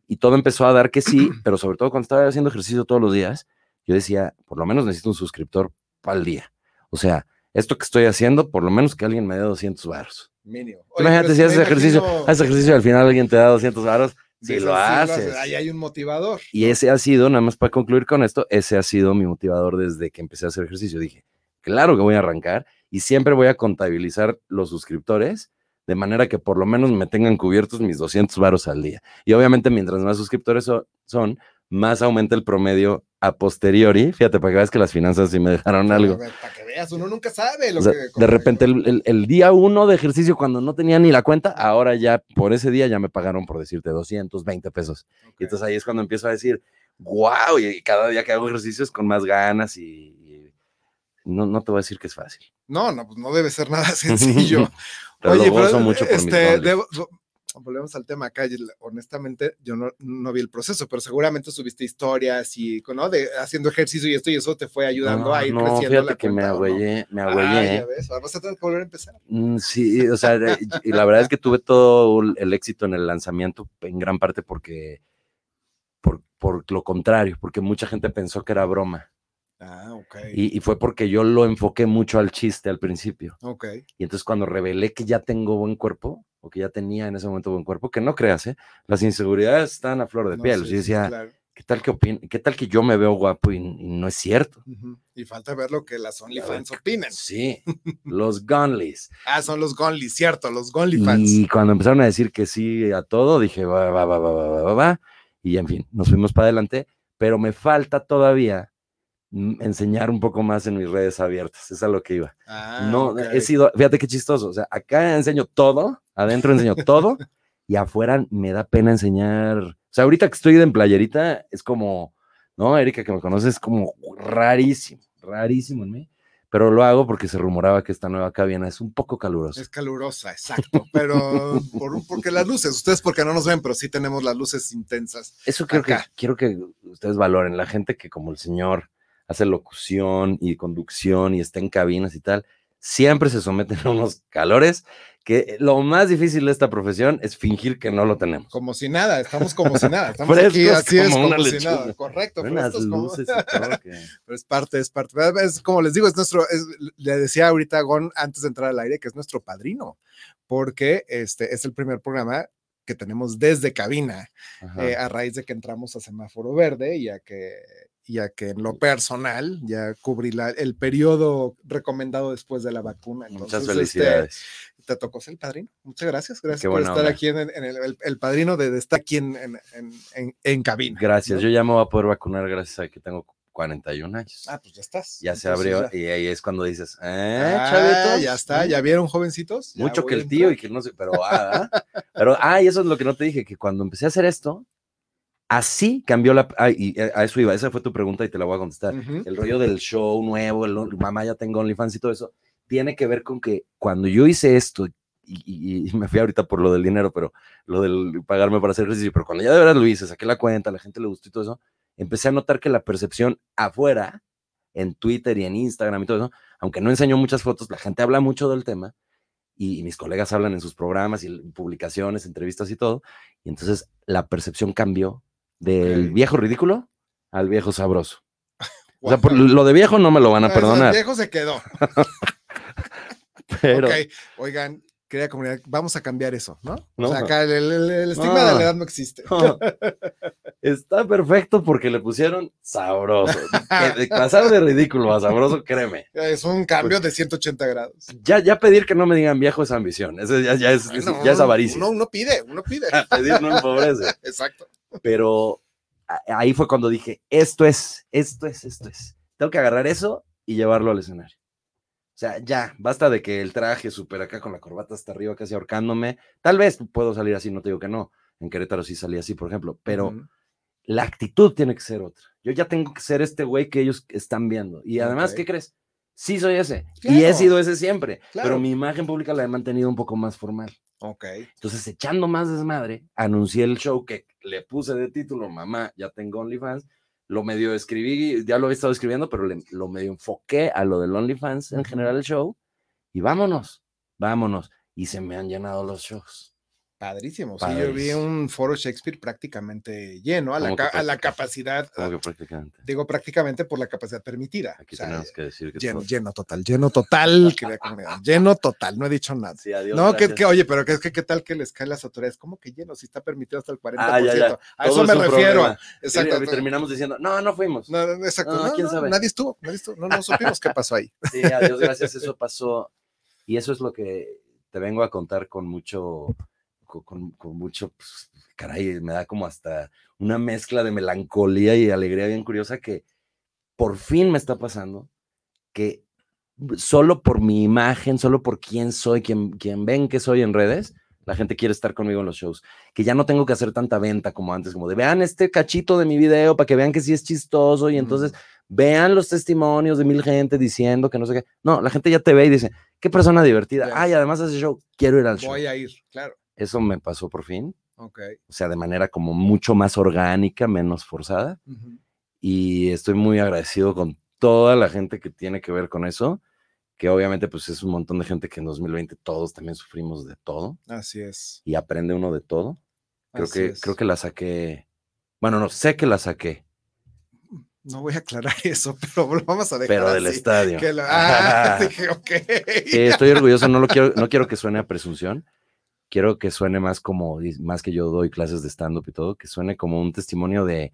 Y todo empezó a dar que sí, <clears throat> pero sobre todo cuando estaba haciendo ejercicio todos los días, yo decía, por lo menos necesito un suscriptor para el día. O sea, esto que estoy haciendo, por lo menos que alguien me dé 200 baros. Mínimo. Oye, Imagínate si haces ejercicio, imagino- haces ejercicio y al final alguien te da 200 varos, si lo sí haces. Ahí hay un motivador. Y ese ha sido, nada más para concluir con esto, ese ha sido mi motivador desde que empecé a hacer ejercicio. Dije, claro que voy a arrancar y siempre voy a contabilizar los suscriptores de manera que por lo menos me tengan cubiertos mis 200 varos al día. Y obviamente mientras más suscriptores so- son, más aumenta el promedio a posteriori. Fíjate, para que veas que las finanzas sí me dejaron algo. Para que veas, uno nunca sabe lo O sea, que. de repente el, el- el día uno de ejercicio cuando no tenía ni la cuenta, ahora ya por ese día ya me pagaron por decirte 220 pesos. Y entonces ahí es cuando empiezo a decir, wow, y cada día que hago ejercicios con más ganas y, y no, no te voy a decir que es fácil. No, no, pues no debe ser nada <laughs> <laughs> sencillo. Oye, lo gozo pero mucho por mis este, debo- volvemos al tema acá. Honestamente, yo no, no vi el proceso, pero seguramente subiste historias y, ¿no? De haciendo ejercicio y esto y eso te fue ayudando no, a ir no, creciendo fíjate la que me agüellé, me Ah, agüellé. ves, ahora vas a tener que volver a empezar. Mm, Sí, o sea, y la verdad es que tuve todo el- éxito en el lanzamiento, en gran parte porque, por, por lo contrario, porque mucha gente pensó que era broma. Ah, ok. Y, y fue porque yo lo enfoqué mucho al chiste al principio. ok. Y entonces cuando revelé que ya tengo buen cuerpo, o que ya tenía en ese momento buen cuerpo, que no creas, ¿eh? las inseguridades están a flor de piel. Sí, decía, ¿qué, tal que opine, ¿qué tal que yo me veo guapo y, no es cierto? Y falta ver lo que las OnlyFans claro. opinan. Sí, <laughs> los Gonlys. Ah, son los Gonlys, cierto, los Gonlyfans. Y cuando empezaron a decir que sí a todo, dije, va, va, va, va, va, va, va, y en fin, nos fuimos para adelante, pero me falta todavía enseñar un poco más en mis redes abiertas. Es a lo que iba. Ah, no, ok. he sido, fíjate qué chistoso. O sea, acá enseño todo, adentro enseño todo, <laughs> y afuera me da pena enseñar. O sea, ahorita que estoy en playerita, es como, ¿no? Erika, que me conoce, es como rarísimo, rarísimo en mí. Pero lo hago porque se rumoraba que esta nueva cabina es un poco calurosa. Es calurosa, exacto. Pero por, porque las luces, ustedes porque no nos ven, pero sí tenemos las luces intensas. Eso creo que acá. quiero que ustedes valoren. La gente que como el señor hace locución y conducción y está en cabinas y tal, siempre se someten a unos calores que lo más difícil de esta profesión es fingir que no lo tenemos. Como si nada, estamos como si nada. Estamos aquí, así es, como una como si lechuga. nada. Correcto, Unas frescos como- luces y <laughs> todo que- pero es parte, es parte. Es como les digo, es nuestro, es- le decía ahorita a Gon antes de entrar al aire que es nuestro padrino, porque este es el primer programa que tenemos desde cabina, eh, a raíz de que entramos a semáforo verde y a que, y a que en lo personal ya cubrí la- el periodo recomendado después de la vacuna. Muchas este, felicidades. te tocó ser el padrino. Muchas gracias. Gracias Qué por estar onda. aquí en, en el, el- el padrino de, de estar aquí en, en, en- cabina. Gracias. ¿no? Yo ya me voy a poder vacunar gracias a que tengo 41 años. Ah, pues ya estás. ya se abrió ya. y ahí es cuando dices, ¿eh, Ah, ya está, ¿Mm? ya vieron jovencitos. Ya Mucho que el tío y que no sé, pero, ah, ¿ah? pero, ah, y eso es lo que no te dije, que cuando empecé a hacer esto, así cambió la, ah, y a eso iba, esa fue tu pregunta y te la voy a contestar. El rollo del show nuevo, el mamá ya tengo OnlyFans y todo eso, tiene que ver con que cuando yo hice esto, y, y- y me fui ahorita por lo del dinero, pero lo del pagarme para hacer ejercicio, pero cuando ya de verdad lo hice, saqué la cuenta, la gente le gustó y todo eso, empecé a notar que la percepción afuera, en Twitter y en Instagram y todo eso, aunque no enseño muchas fotos, la gente habla mucho del tema y, y mis colegas hablan en sus programas y publicaciones, entrevistas y todo, y entonces la percepción cambió del viejo ridículo al viejo sabroso. O sea, por lo de viejo no me lo van a sea, el perdonar, viejo se quedó. <laughs> pero Ok, oigan, querida comunidad, vamos a cambiar eso, ¿no? No. O sea, acá el, el- el- el estigma de la edad no existe. está perfecto porque le pusieron sabroso. <laughs> De pasar de ridículo a sabroso, créeme. Es un cambio de 180 grados. Ya, ya pedir que no me digan viejo es ambición. Eso ya, ya es, ya es avaricia. Uno, uno pide, uno pide. <laughs> Pedir no empobrece. Exacto. Pero ahí fue cuando dije, esto es, esto es, esto es. Tengo que agarrar eso y llevarlo al escenario. O sea, ya, basta de que el traje súper acá con la corbata hasta arriba, casi ahorcándome. Tal vez puedo salir así, no te digo que no. En Querétaro sí salí así, por ejemplo, pero la actitud tiene que ser otra. Yo ya tengo que ser este güey que ellos están viendo. Y además, Ok. ¿qué crees? Sí soy ese. Y he sido ese siempre. Claro. Pero mi imagen pública la he mantenido un poco más formal. Ok. Entonces, echando más desmadre, anuncié el show que le puse de título, mamá, ya tengo OnlyFans. Lo medio escribí, ya lo he estado escribiendo, pero le- lo medio enfoqué a lo del OnlyFans en general el show. Y vámonos, vámonos. Y se me han llenado los shows. Padrísimo. Sí, yo vi un foro Shakespeare prácticamente lleno a la, ¿Cómo a capacidad, que prácticamente. digo prácticamente por la capacidad permitida. Aquí O sea, tenemos que decir que lleno, todo- lleno total, lleno total, querida comunidad, lleno total, no he dicho nada. Sí, adiós, No, que, oye, pero que es que qué tal que les caen las autoridades, ¿cómo que lleno? Si está permitido hasta el 40%. Ah, ya, ya. A eso es me refiero. problema. Exacto. Y terminamos diciendo, no, no fuimos. No, no, exacto. No, No, quién no, sabe. Nadie estuvo, nadie estuvo. No, no supimos qué pasó ahí. Sí, a Dios gracias, eso pasó. Y eso es lo que te vengo a contar con mucho, con, con mucho, pues, caray, me da como hasta una mezcla de melancolía y alegría bien curiosa que por fin me está pasando, que solo por mi imagen, solo por quién soy, quien, quien ven que soy en redes, la gente quiere estar conmigo en los shows. Que ya no tengo que hacer tanta venta como antes, como de vean este cachito de mi video para que vean que sí es chistoso y entonces vean los testimonios de mil gente diciendo que no sé qué. No, la gente ya te ve y dice, qué persona divertida. Ay, además hace show, quiero ir al show. Voy a ir, claro. Eso me pasó por fin, Ok. o sea, de manera como mucho más orgánica, menos forzada. Y estoy muy agradecido con toda la gente que tiene que ver con eso, que obviamente pues es un montón de gente que en 2020 todos también sufrimos de todo Así es. y aprende uno de todo. Creo así que, es. creo que la saqué, bueno, no, sé que la saqué, No voy a aclarar <laughs> eso, pero lo vamos a dejar pero del así, estadio. que lo- ah, <laughs> <laughs> dije, ok. Sí, estoy orgulloso, no lo quiero, no quiero que suene a presunción. Quiero que suene más como, más que yo doy clases de stand-up y todo, que suene como un testimonio de,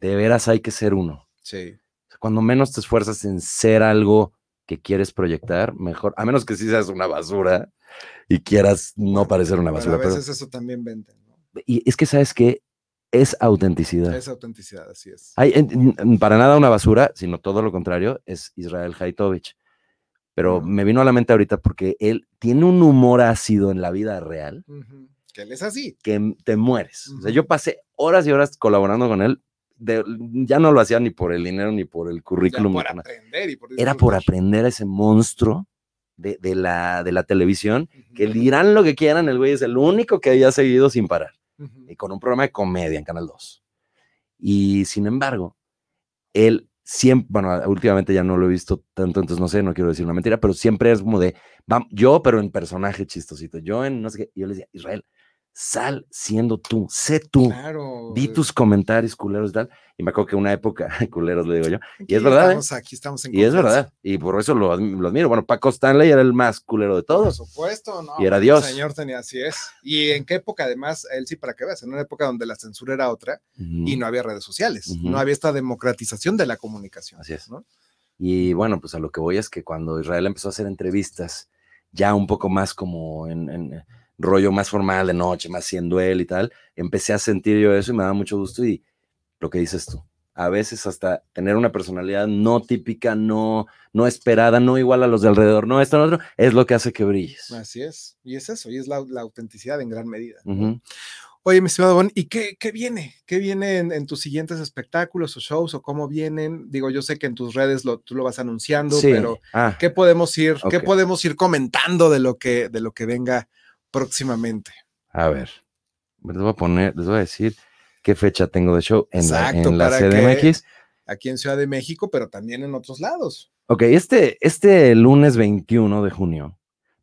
de veras hay que ser uno. Sí. Cuando menos te esfuerzas en ser algo que quieres proyectar, mejor, a menos que sí seas una basura y quieras no parecer una Pero basura. a pero- veces eso también vende, ¿no? y es que, ¿sabes qué? Es autenticidad. Es autenticidad, así es. Hay, en- en- para nada una basura, sino todo lo contrario, es Israel Haitovich. Pero me vino a la mente ahorita porque él tiene un humor ácido en la vida real. Que él es así. que te mueres. O sea, yo pasé horas y horas colaborando con él. de- ya no lo hacía ni por el dinero ni por el currículum. ni por por aprender y por Era por aprender a ese monstruo de, de la, de la televisión, que dirán lo que quieran, el güey es el único que haya seguido sin parar y con un programa de comedia en Canal 2. Y sin embargo, él siempre, bueno, últimamente ya no lo he visto tanto, entonces no sé, no quiero decir una mentira, pero siempre es como de, vam- yo, pero en personaje chistosito, yo en no sé qué, yo le decía, Israel, sal siendo tú, sé tú, Claro. di tus comentarios culeros y tal. Y me acuerdo que una época, <laughs> culeros le digo yo, Aquí es verdad, ¿eh? Estamos aquí, estamos en y es verdad, y por eso lo, lo admiro. Bueno, Paco Stanley era el más culero de Por todos. supuesto, ¿no? Y era El Dios. señor tenía, así es. Y en qué época, además, él sí, para que veas, en una época donde la censura era otra y no había redes sociales, no había esta democratización de la comunicación. Así es. ¿no? Y bueno, pues a lo que voy es que cuando Israel empezó a hacer entrevistas, ya un poco más como en, en rollo más formal de noche, más siendo él y tal, empecé a sentir yo eso y me daba mucho gusto y lo que dices tú, a veces hasta tener una personalidad no típica, no, no esperada, no igual a los de alrededor, no esto, no otro, es lo que hace que brilles. Así es. Y es eso, y es la, la autenticidad en gran medida. ¿no? Ujú. Oye, mi estimado Bon, ¿y qué, qué viene? ¿Qué viene en, en tus siguientes espectáculos o shows o cómo vienen? Digo, yo sé que en tus redes lo, tú lo vas anunciando, Sí. pero Ah, ¿qué podemos ir, qué Ok. podemos ir comentando de lo que, de lo que venga próximamente? a ver, les voy a poner, les voy a decir qué fecha tengo de show en la, Exacto, en la CDMX. Aquí en Ciudad de México, pero también en otros lados. Ok, este, este lunes 21 de junio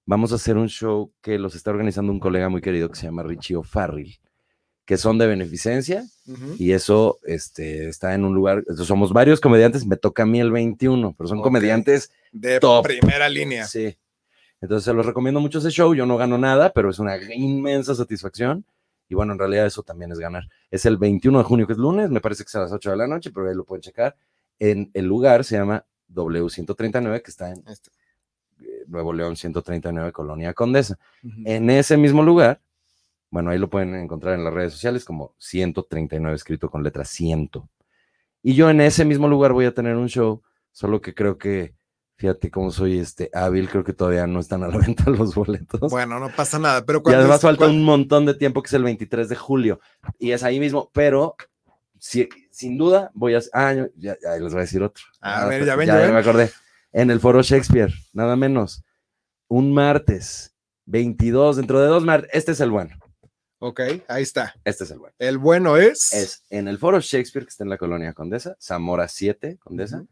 vamos a hacer un show que los está organizando un colega muy querido que se llama Richie O'Farrill, que son de beneficencia y eso este, está en un lugar, somos varios comediantes, me toca a mí el 21, pero son comediantes, De top. primera línea. sí. Entonces se los recomiendo mucho ese show, yo no gano nada, pero es una inmensa satisfacción y bueno, en realidad eso también es ganar. Es el 21 de junio, que es lunes, me parece que es a las 8 de la noche, pero ahí lo pueden checar. En el lugar se llama W139, que está en eh, Nuevo León 139, Colonia Condesa. En ese mismo lugar, bueno, ahí lo pueden encontrar en las redes sociales como 139, escrito con letra 100. Y yo en ese mismo lugar voy a tener un show, solo que creo que, fíjate cómo soy este hábil, creo que todavía no están a la <laughs> venta los boletos. Bueno, no pasa nada, pero y cuando además es- falta un montón de tiempo, que es el 23 de julio. Y es ahí mismo, pero si- sin duda voy a... Ah, ya, ya les voy a decir otro. A Ah, ver, ya ven, ya, ya ven. me acordé. En el foro Shakespeare, nada menos. Un martes, 22, dentro de dos martes. Este es el bueno. Ok, ahí está. Este es el bueno. El bueno es. Es en el foro Shakespeare, que está en la colonia Condesa, Zamora 7, Condesa.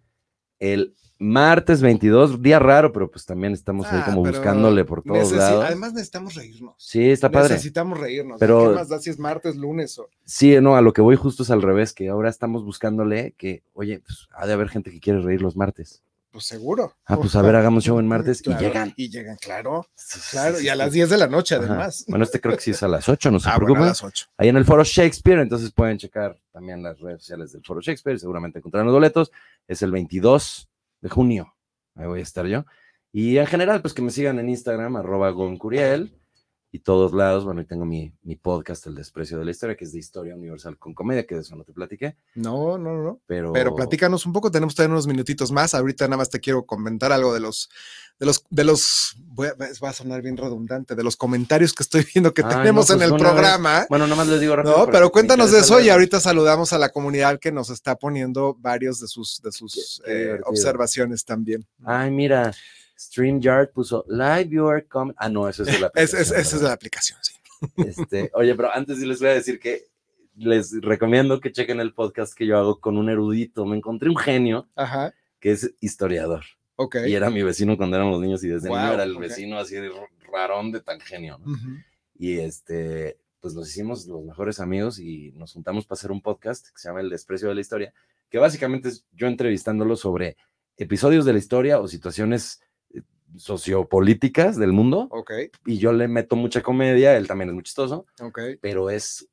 El martes 22, día raro, pero pues también estamos ahí Ah, como buscándole por todos lados. Además necesitamos reírnos. Sí, está padre. Necesitamos reírnos. Pero- ¿Qué más da si es martes, lunes o...? Sí, no, a lo que voy justo es al revés, que ahora estamos buscándole que, oye, pues ha de haber gente que quiere reír los martes. Pues seguro. Ah, pues a ver, hagamos show en martes Claro, y llegan. Y llegan, claro. Claro, y a las 10 de la noche Ajá. además. Bueno, este creo que sí es a las 8, no se Ah, bueno, a las 8. Ahí en el Foro Shakespeare, entonces pueden checar también las redes sociales del Foro Shakespeare, seguramente encontrarán los boletos. Es el 22 de junio, ahí voy a estar yo. Y en general, pues que me sigan en Instagram, arroba goncuriel, y todos lados. Bueno, y tengo mi, mi podcast, El Desprecio de la Historia, que es de historia universal con comedia, que de eso no te platiqué, No, no, no. pero... Pero platícanos un poco, tenemos todavía unos minutitos más. Ahorita nada más te quiero comentar algo de los, de los, de los, voy a, va a sonar bien redundante, de los comentarios que estoy viendo que Ay, tenemos no, en pues, el vez- programa. Bueno, nomás les digo rápido No, pero cuéntanos de eso y ahorita saludamos a la comunidad que nos está poniendo varios de sus, de sus eh, observaciones también. Ay, mira, StreamYard puso live viewer comment. Ah, no, eso es la <laughs> Es, es- aplicación, esa es la aplicación, sí. Este, oye, pero antes sí les voy a decir que les recomiendo que chequen el podcast que yo hago con un erudito. Me encontré un genio Ajá, que es historiador ok. y era mi vecino cuando éramos niños y desde Wow, niño era el ok. vecino así de rarón de tan genio. Y este, pues nos hicimos los mejores amigos y nos juntamos para hacer un podcast que se llama El Desprecio de la Historia, que básicamente es yo entrevistándolo sobre episodios de la historia o situaciones sociopolíticas del mundo Ok, y yo le meto mucha comedia, él también es muy chistoso, ok. pero es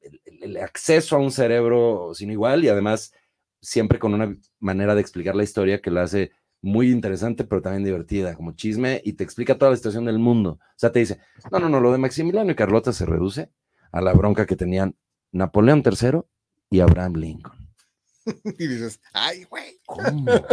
el, el- el acceso a un cerebro sin igual y además siempre con una manera de explicar la historia que la hace muy interesante, pero también divertida, como chisme, y te explica toda la situación del mundo. O sea, te dice, no, no, no, lo de Maximiliano y Carlota se reduce a la bronca que tenían Napoleón III y Abraham Lincoln. <laughs> Y dices, ay, güey. ¿Cómo? <laughs>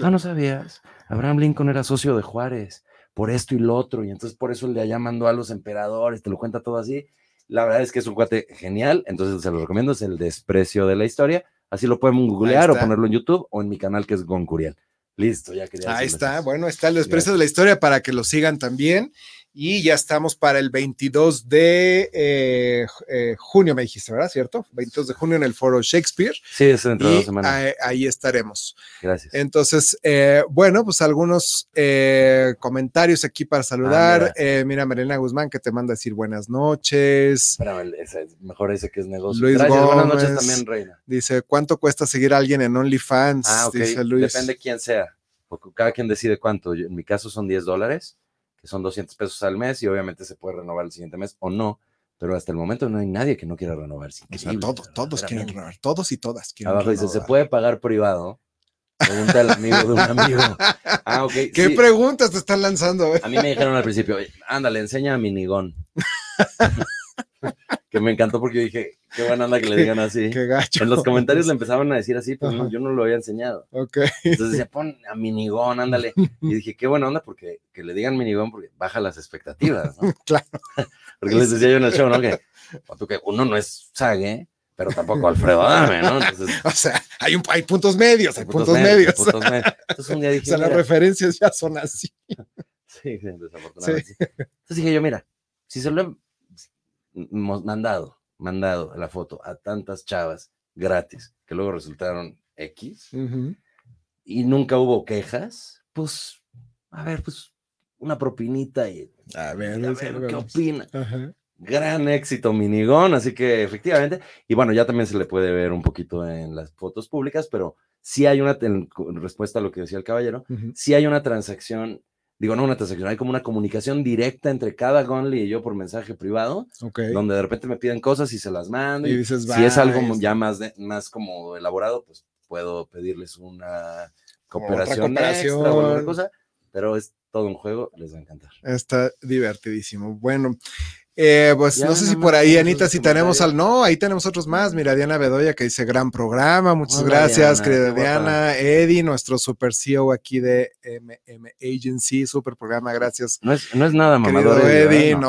Ah, no sabías. Abraham Lincoln era socio de Juárez, por esto y lo otro, y entonces por eso le allá mandó a los emperadores, te lo cuenta todo así. La verdad es que es un cuate genial, entonces se lo recomiendo, es el desprecio de la historia. Así lo pueden googlear o ponerlo en YouTube o en mi canal que es Goncuriel. Listo, ya quería Ahí está, eso. bueno, está el desprecio de la historia para que lo sigan también. Y ya estamos para el 22 de eh, eh, junio, me dijiste, ¿verdad? ¿Cierto? 22 de junio en el foro Shakespeare. Sí, es dentro de dos semanas. ahí, ahí estaremos. Gracias. Entonces, eh, bueno, pues algunos comentarios aquí para saludar. Ah, mira, Marina Guzmán que te manda a decir buenas noches. Espérame, ese es mejor ese que es negocio. Luis Gracias, buenas noches Gómez. también, Reina. Dice, ¿cuánto cuesta seguir a alguien en OnlyFans? Ah, ok. Dice Luis. Depende quién sea. Porque cada quien decide cuánto. Yo- en mi caso son 10 dólares, que son 200 pesos al mes, y obviamente se puede renovar el siguiente mes o no. Pero hasta el momento no hay nadie que no quiera renovar. O sea, todos, todos quieren renovar, todos y todas quieren Abajo dice, ¿se puede pagar privado? Pregunta el amigo de un amigo. <laughs> Ah, ok. ¿Qué sí. preguntas te están lanzando? eh? A mí me dijeron al principio, "Oye, ándale, enseña a Minigón. <laughs> que me encantó porque yo dije, qué buena onda que le digan así. Qué gacho. En los comentarios le empezaban a decir así, pero no, yo no lo había enseñado. Ok. Entonces decía, pon a minigón, ándale. <laughs> Y dije, qué buena onda, porque que le digan minigón, porque baja las expectativas, ¿no? <laughs> Claro. Porque les decía yo en el show, ¿no? <laughs> Que, que uno no es Sague, pero tampoco Alfredo Adame, ¿no? Entonces, O sea, hay, un, hay puntos medios, hay puntos, medios, medios. puntos medios. Entonces un día O dije, sea, las referencias ya son así. sí, sí, desafortunadamente. sí. Entonces dije yo, mira, si se lo mandado, mandado la foto a tantas chavas gratis, que luego resultaron X, y nunca hubo quejas, pues, a ver, pues, una propinita y A ver, ver, a ver, qué opina. Ajá. Gran éxito, Minigón, así que efectivamente, y bueno, ya también se le puede ver un poquito en las fotos públicas, pero sí hay una, en respuesta a lo que decía el caballero, Ujú. sí hay una transacción, digo, no una transacción, hay como una comunicación directa entre cada Gonly y yo por mensaje privado, Ok. donde de repente me piden cosas y se las mando, Y y, dices, si es algo ya más, de- más como elaborado, pues puedo pedirles una cooperación. extra o alguna cosa, pero es todo un juego, les va a encantar. Está divertidísimo. Bueno, eh, pues Ya no sé si por ahí, Anita, si tenemos al. No, ahí tenemos otros más. Mira, Diana Bedoya que dice gran programa. Muchas Hola, gracias, querida. Diana. Eddie, nuestro super CEO aquí de MM Agency, super programa. Gracias. No es, no es nada Querido mamador. Eddie, ¿verdad? Eddie, No.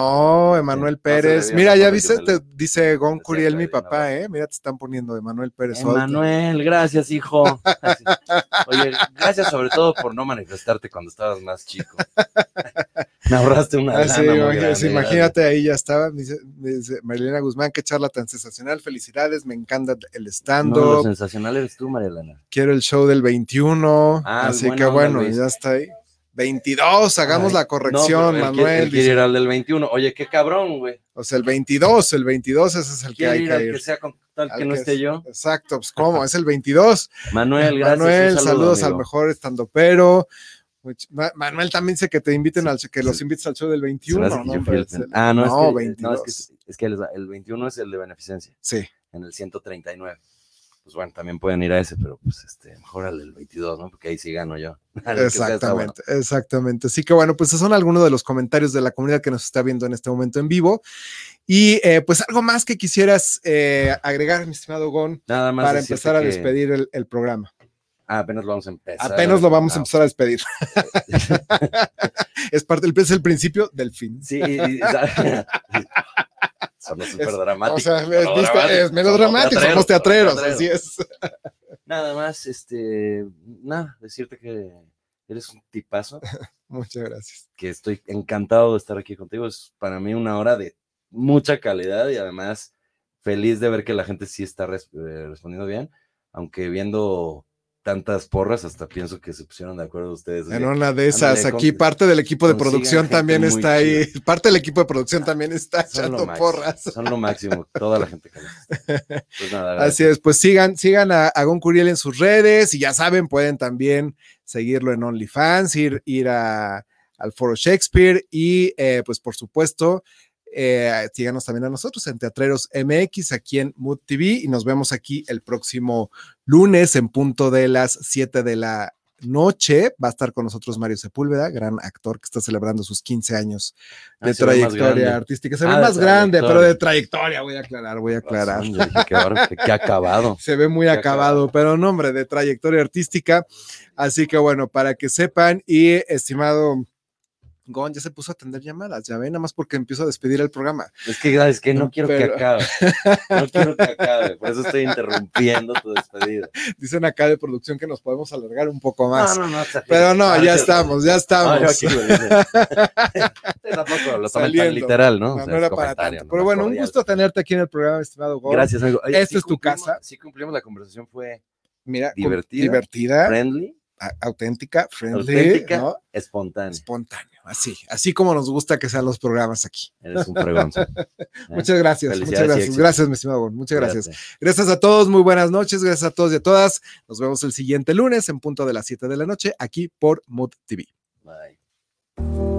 no, Emanuel Sí, Pérez. Mira, ya viste, te dice Gon Curiel, mi papá. ¿eh? Mira, te están poniendo Emanuel Pérez. Emanuel, gracias, hijo. <laughs> Oye, gracias sobre todo por no manifestarte cuando estabas más chico. <laughs> Me ahorraste una Ah, sí, lana muy imagínate, grande, imagínate, ahí ya estaba. Me dice, me dice Marilena Guzmán, qué charla tan sensacional. Felicidades, me encanta el gracias. No, lo stand-up. sensacional eres tú, María Elena. Quiero el show del 21. Ah, así buena que bueno, ya está ahí. 22, hagamos Ay, la No, corrección, pero quiere- Manuel. quiere dice. ir al del 21. Oye, qué cabrón, güey. O sea, el 22, el 22 ese es el que hay ir que al ir. que sea con tal Al que no esté es- yo. Exacto, pues cómo, es el 22. Manuel, gracias. Manuel, saludo, saludos al amigo. mejor estandopero. Ma- Manuel también dice que te inviten al que los invites al show del Se me 21. hace que ¿no? el es Ah, no, es no, que, no, 22. es que, es que el, el 21 es el de beneficencia, Sí, en el 139. Pues bueno, también pueden ir a ese, pero pues este, mejor al del 22, ¿no? Porque ahí sí gano yo. <laughs> Que bueno. exactamente, exactamente. Así que bueno, pues esos son algunos de los comentarios de la comunidad que nos está viendo en este momento en vivo. Y eh, pues algo más que quisieras eh, agregar, mi estimado Gon, Nada más. para empezar a que- despedir el, el programa. Ah, apenas lo vamos a empezar. Apenas lo vamos a empezar a despedir. <laughs> es parte, es el principio del fin. Sí, y- <laughs> Sonó súper dramático. O sea, es melodramático, somos teatreros, teatreros. así es. <laughs> Nada más, este, nada, decirte que eres un tipazo, Muchas gracias. que estoy encantado de estar aquí contigo. Es para mí una hora de mucha calidad y además feliz de ver que la gente sí está res- eh, respondiendo bien, aunque viendo tantas porras, hasta pienso que se pusieron de acuerdo ustedes. En una de esas, ándale, aquí parte del equipo de producción también está ahí. Parte del equipo de producción también está son echando máximo, porras. Son lo máximo, toda la gente que <laughs> Pues nada, Así es, pues sigan, sigan a, a Gon Curiel en sus redes y ya saben, pueden también seguirlo en OnlyFans, ir, ir a, al Foro Shakespeare y eh, pues por supuesto, eh, síganos también a nosotros en Teatreros MX aquí en Mood TV y nos vemos aquí el próximo lunes en punto de las 7 de la noche. Va a estar con nosotros Mario Sepúlveda, gran actor que está celebrando sus 15 años de Ah, más trayectoria artística. Se ve Ah, de más grande, pero de trayectoria, voy a aclarar, voy a aclarar qué acabado. <laughs> se ve muy acabado, acabado. pero nombre de trayectoria artística. Así que bueno, para que sepan, y estimado Gon ya se puso a atender llamadas, ya ven, nada más porque empiezo a despedir el programa. Es que, es que no quiero Pero- que acabe. No quiero que acabe. Por eso estoy interrumpiendo tu despedida. <laughs> Dicen acá de producción que nos podemos alargar un poco más. No, no, no. pero no, Ah, ya estamos, ya No, estamos. yo aquí lo <laughs> tampoco lo tomen tan Saliendo. literal, ¿no? No, O sea, no es era para tanto. ¿no? Pero bueno, un gusto tenerte aquí en el programa, estimado Gon. Gracias, amigo. Oye, Esta es tu casa. Sí, cumplimos la conversación, fue Mira, Divertida, divertida, friendly, auténtica, friendly, auténtica, ¿no? espontánea. espontáneo, así, así como nos gusta que sean los programas aquí. Eres un fregón. <laughs> Muchas gracias, muchas gracias, gracias, mi estimado muchas gracias. Cuídate. Gracias a todos, muy buenas noches, gracias a todos y a todas. Nos vemos el siguiente lunes en punto de las 7 de la noche aquí por Mood TV. Bye.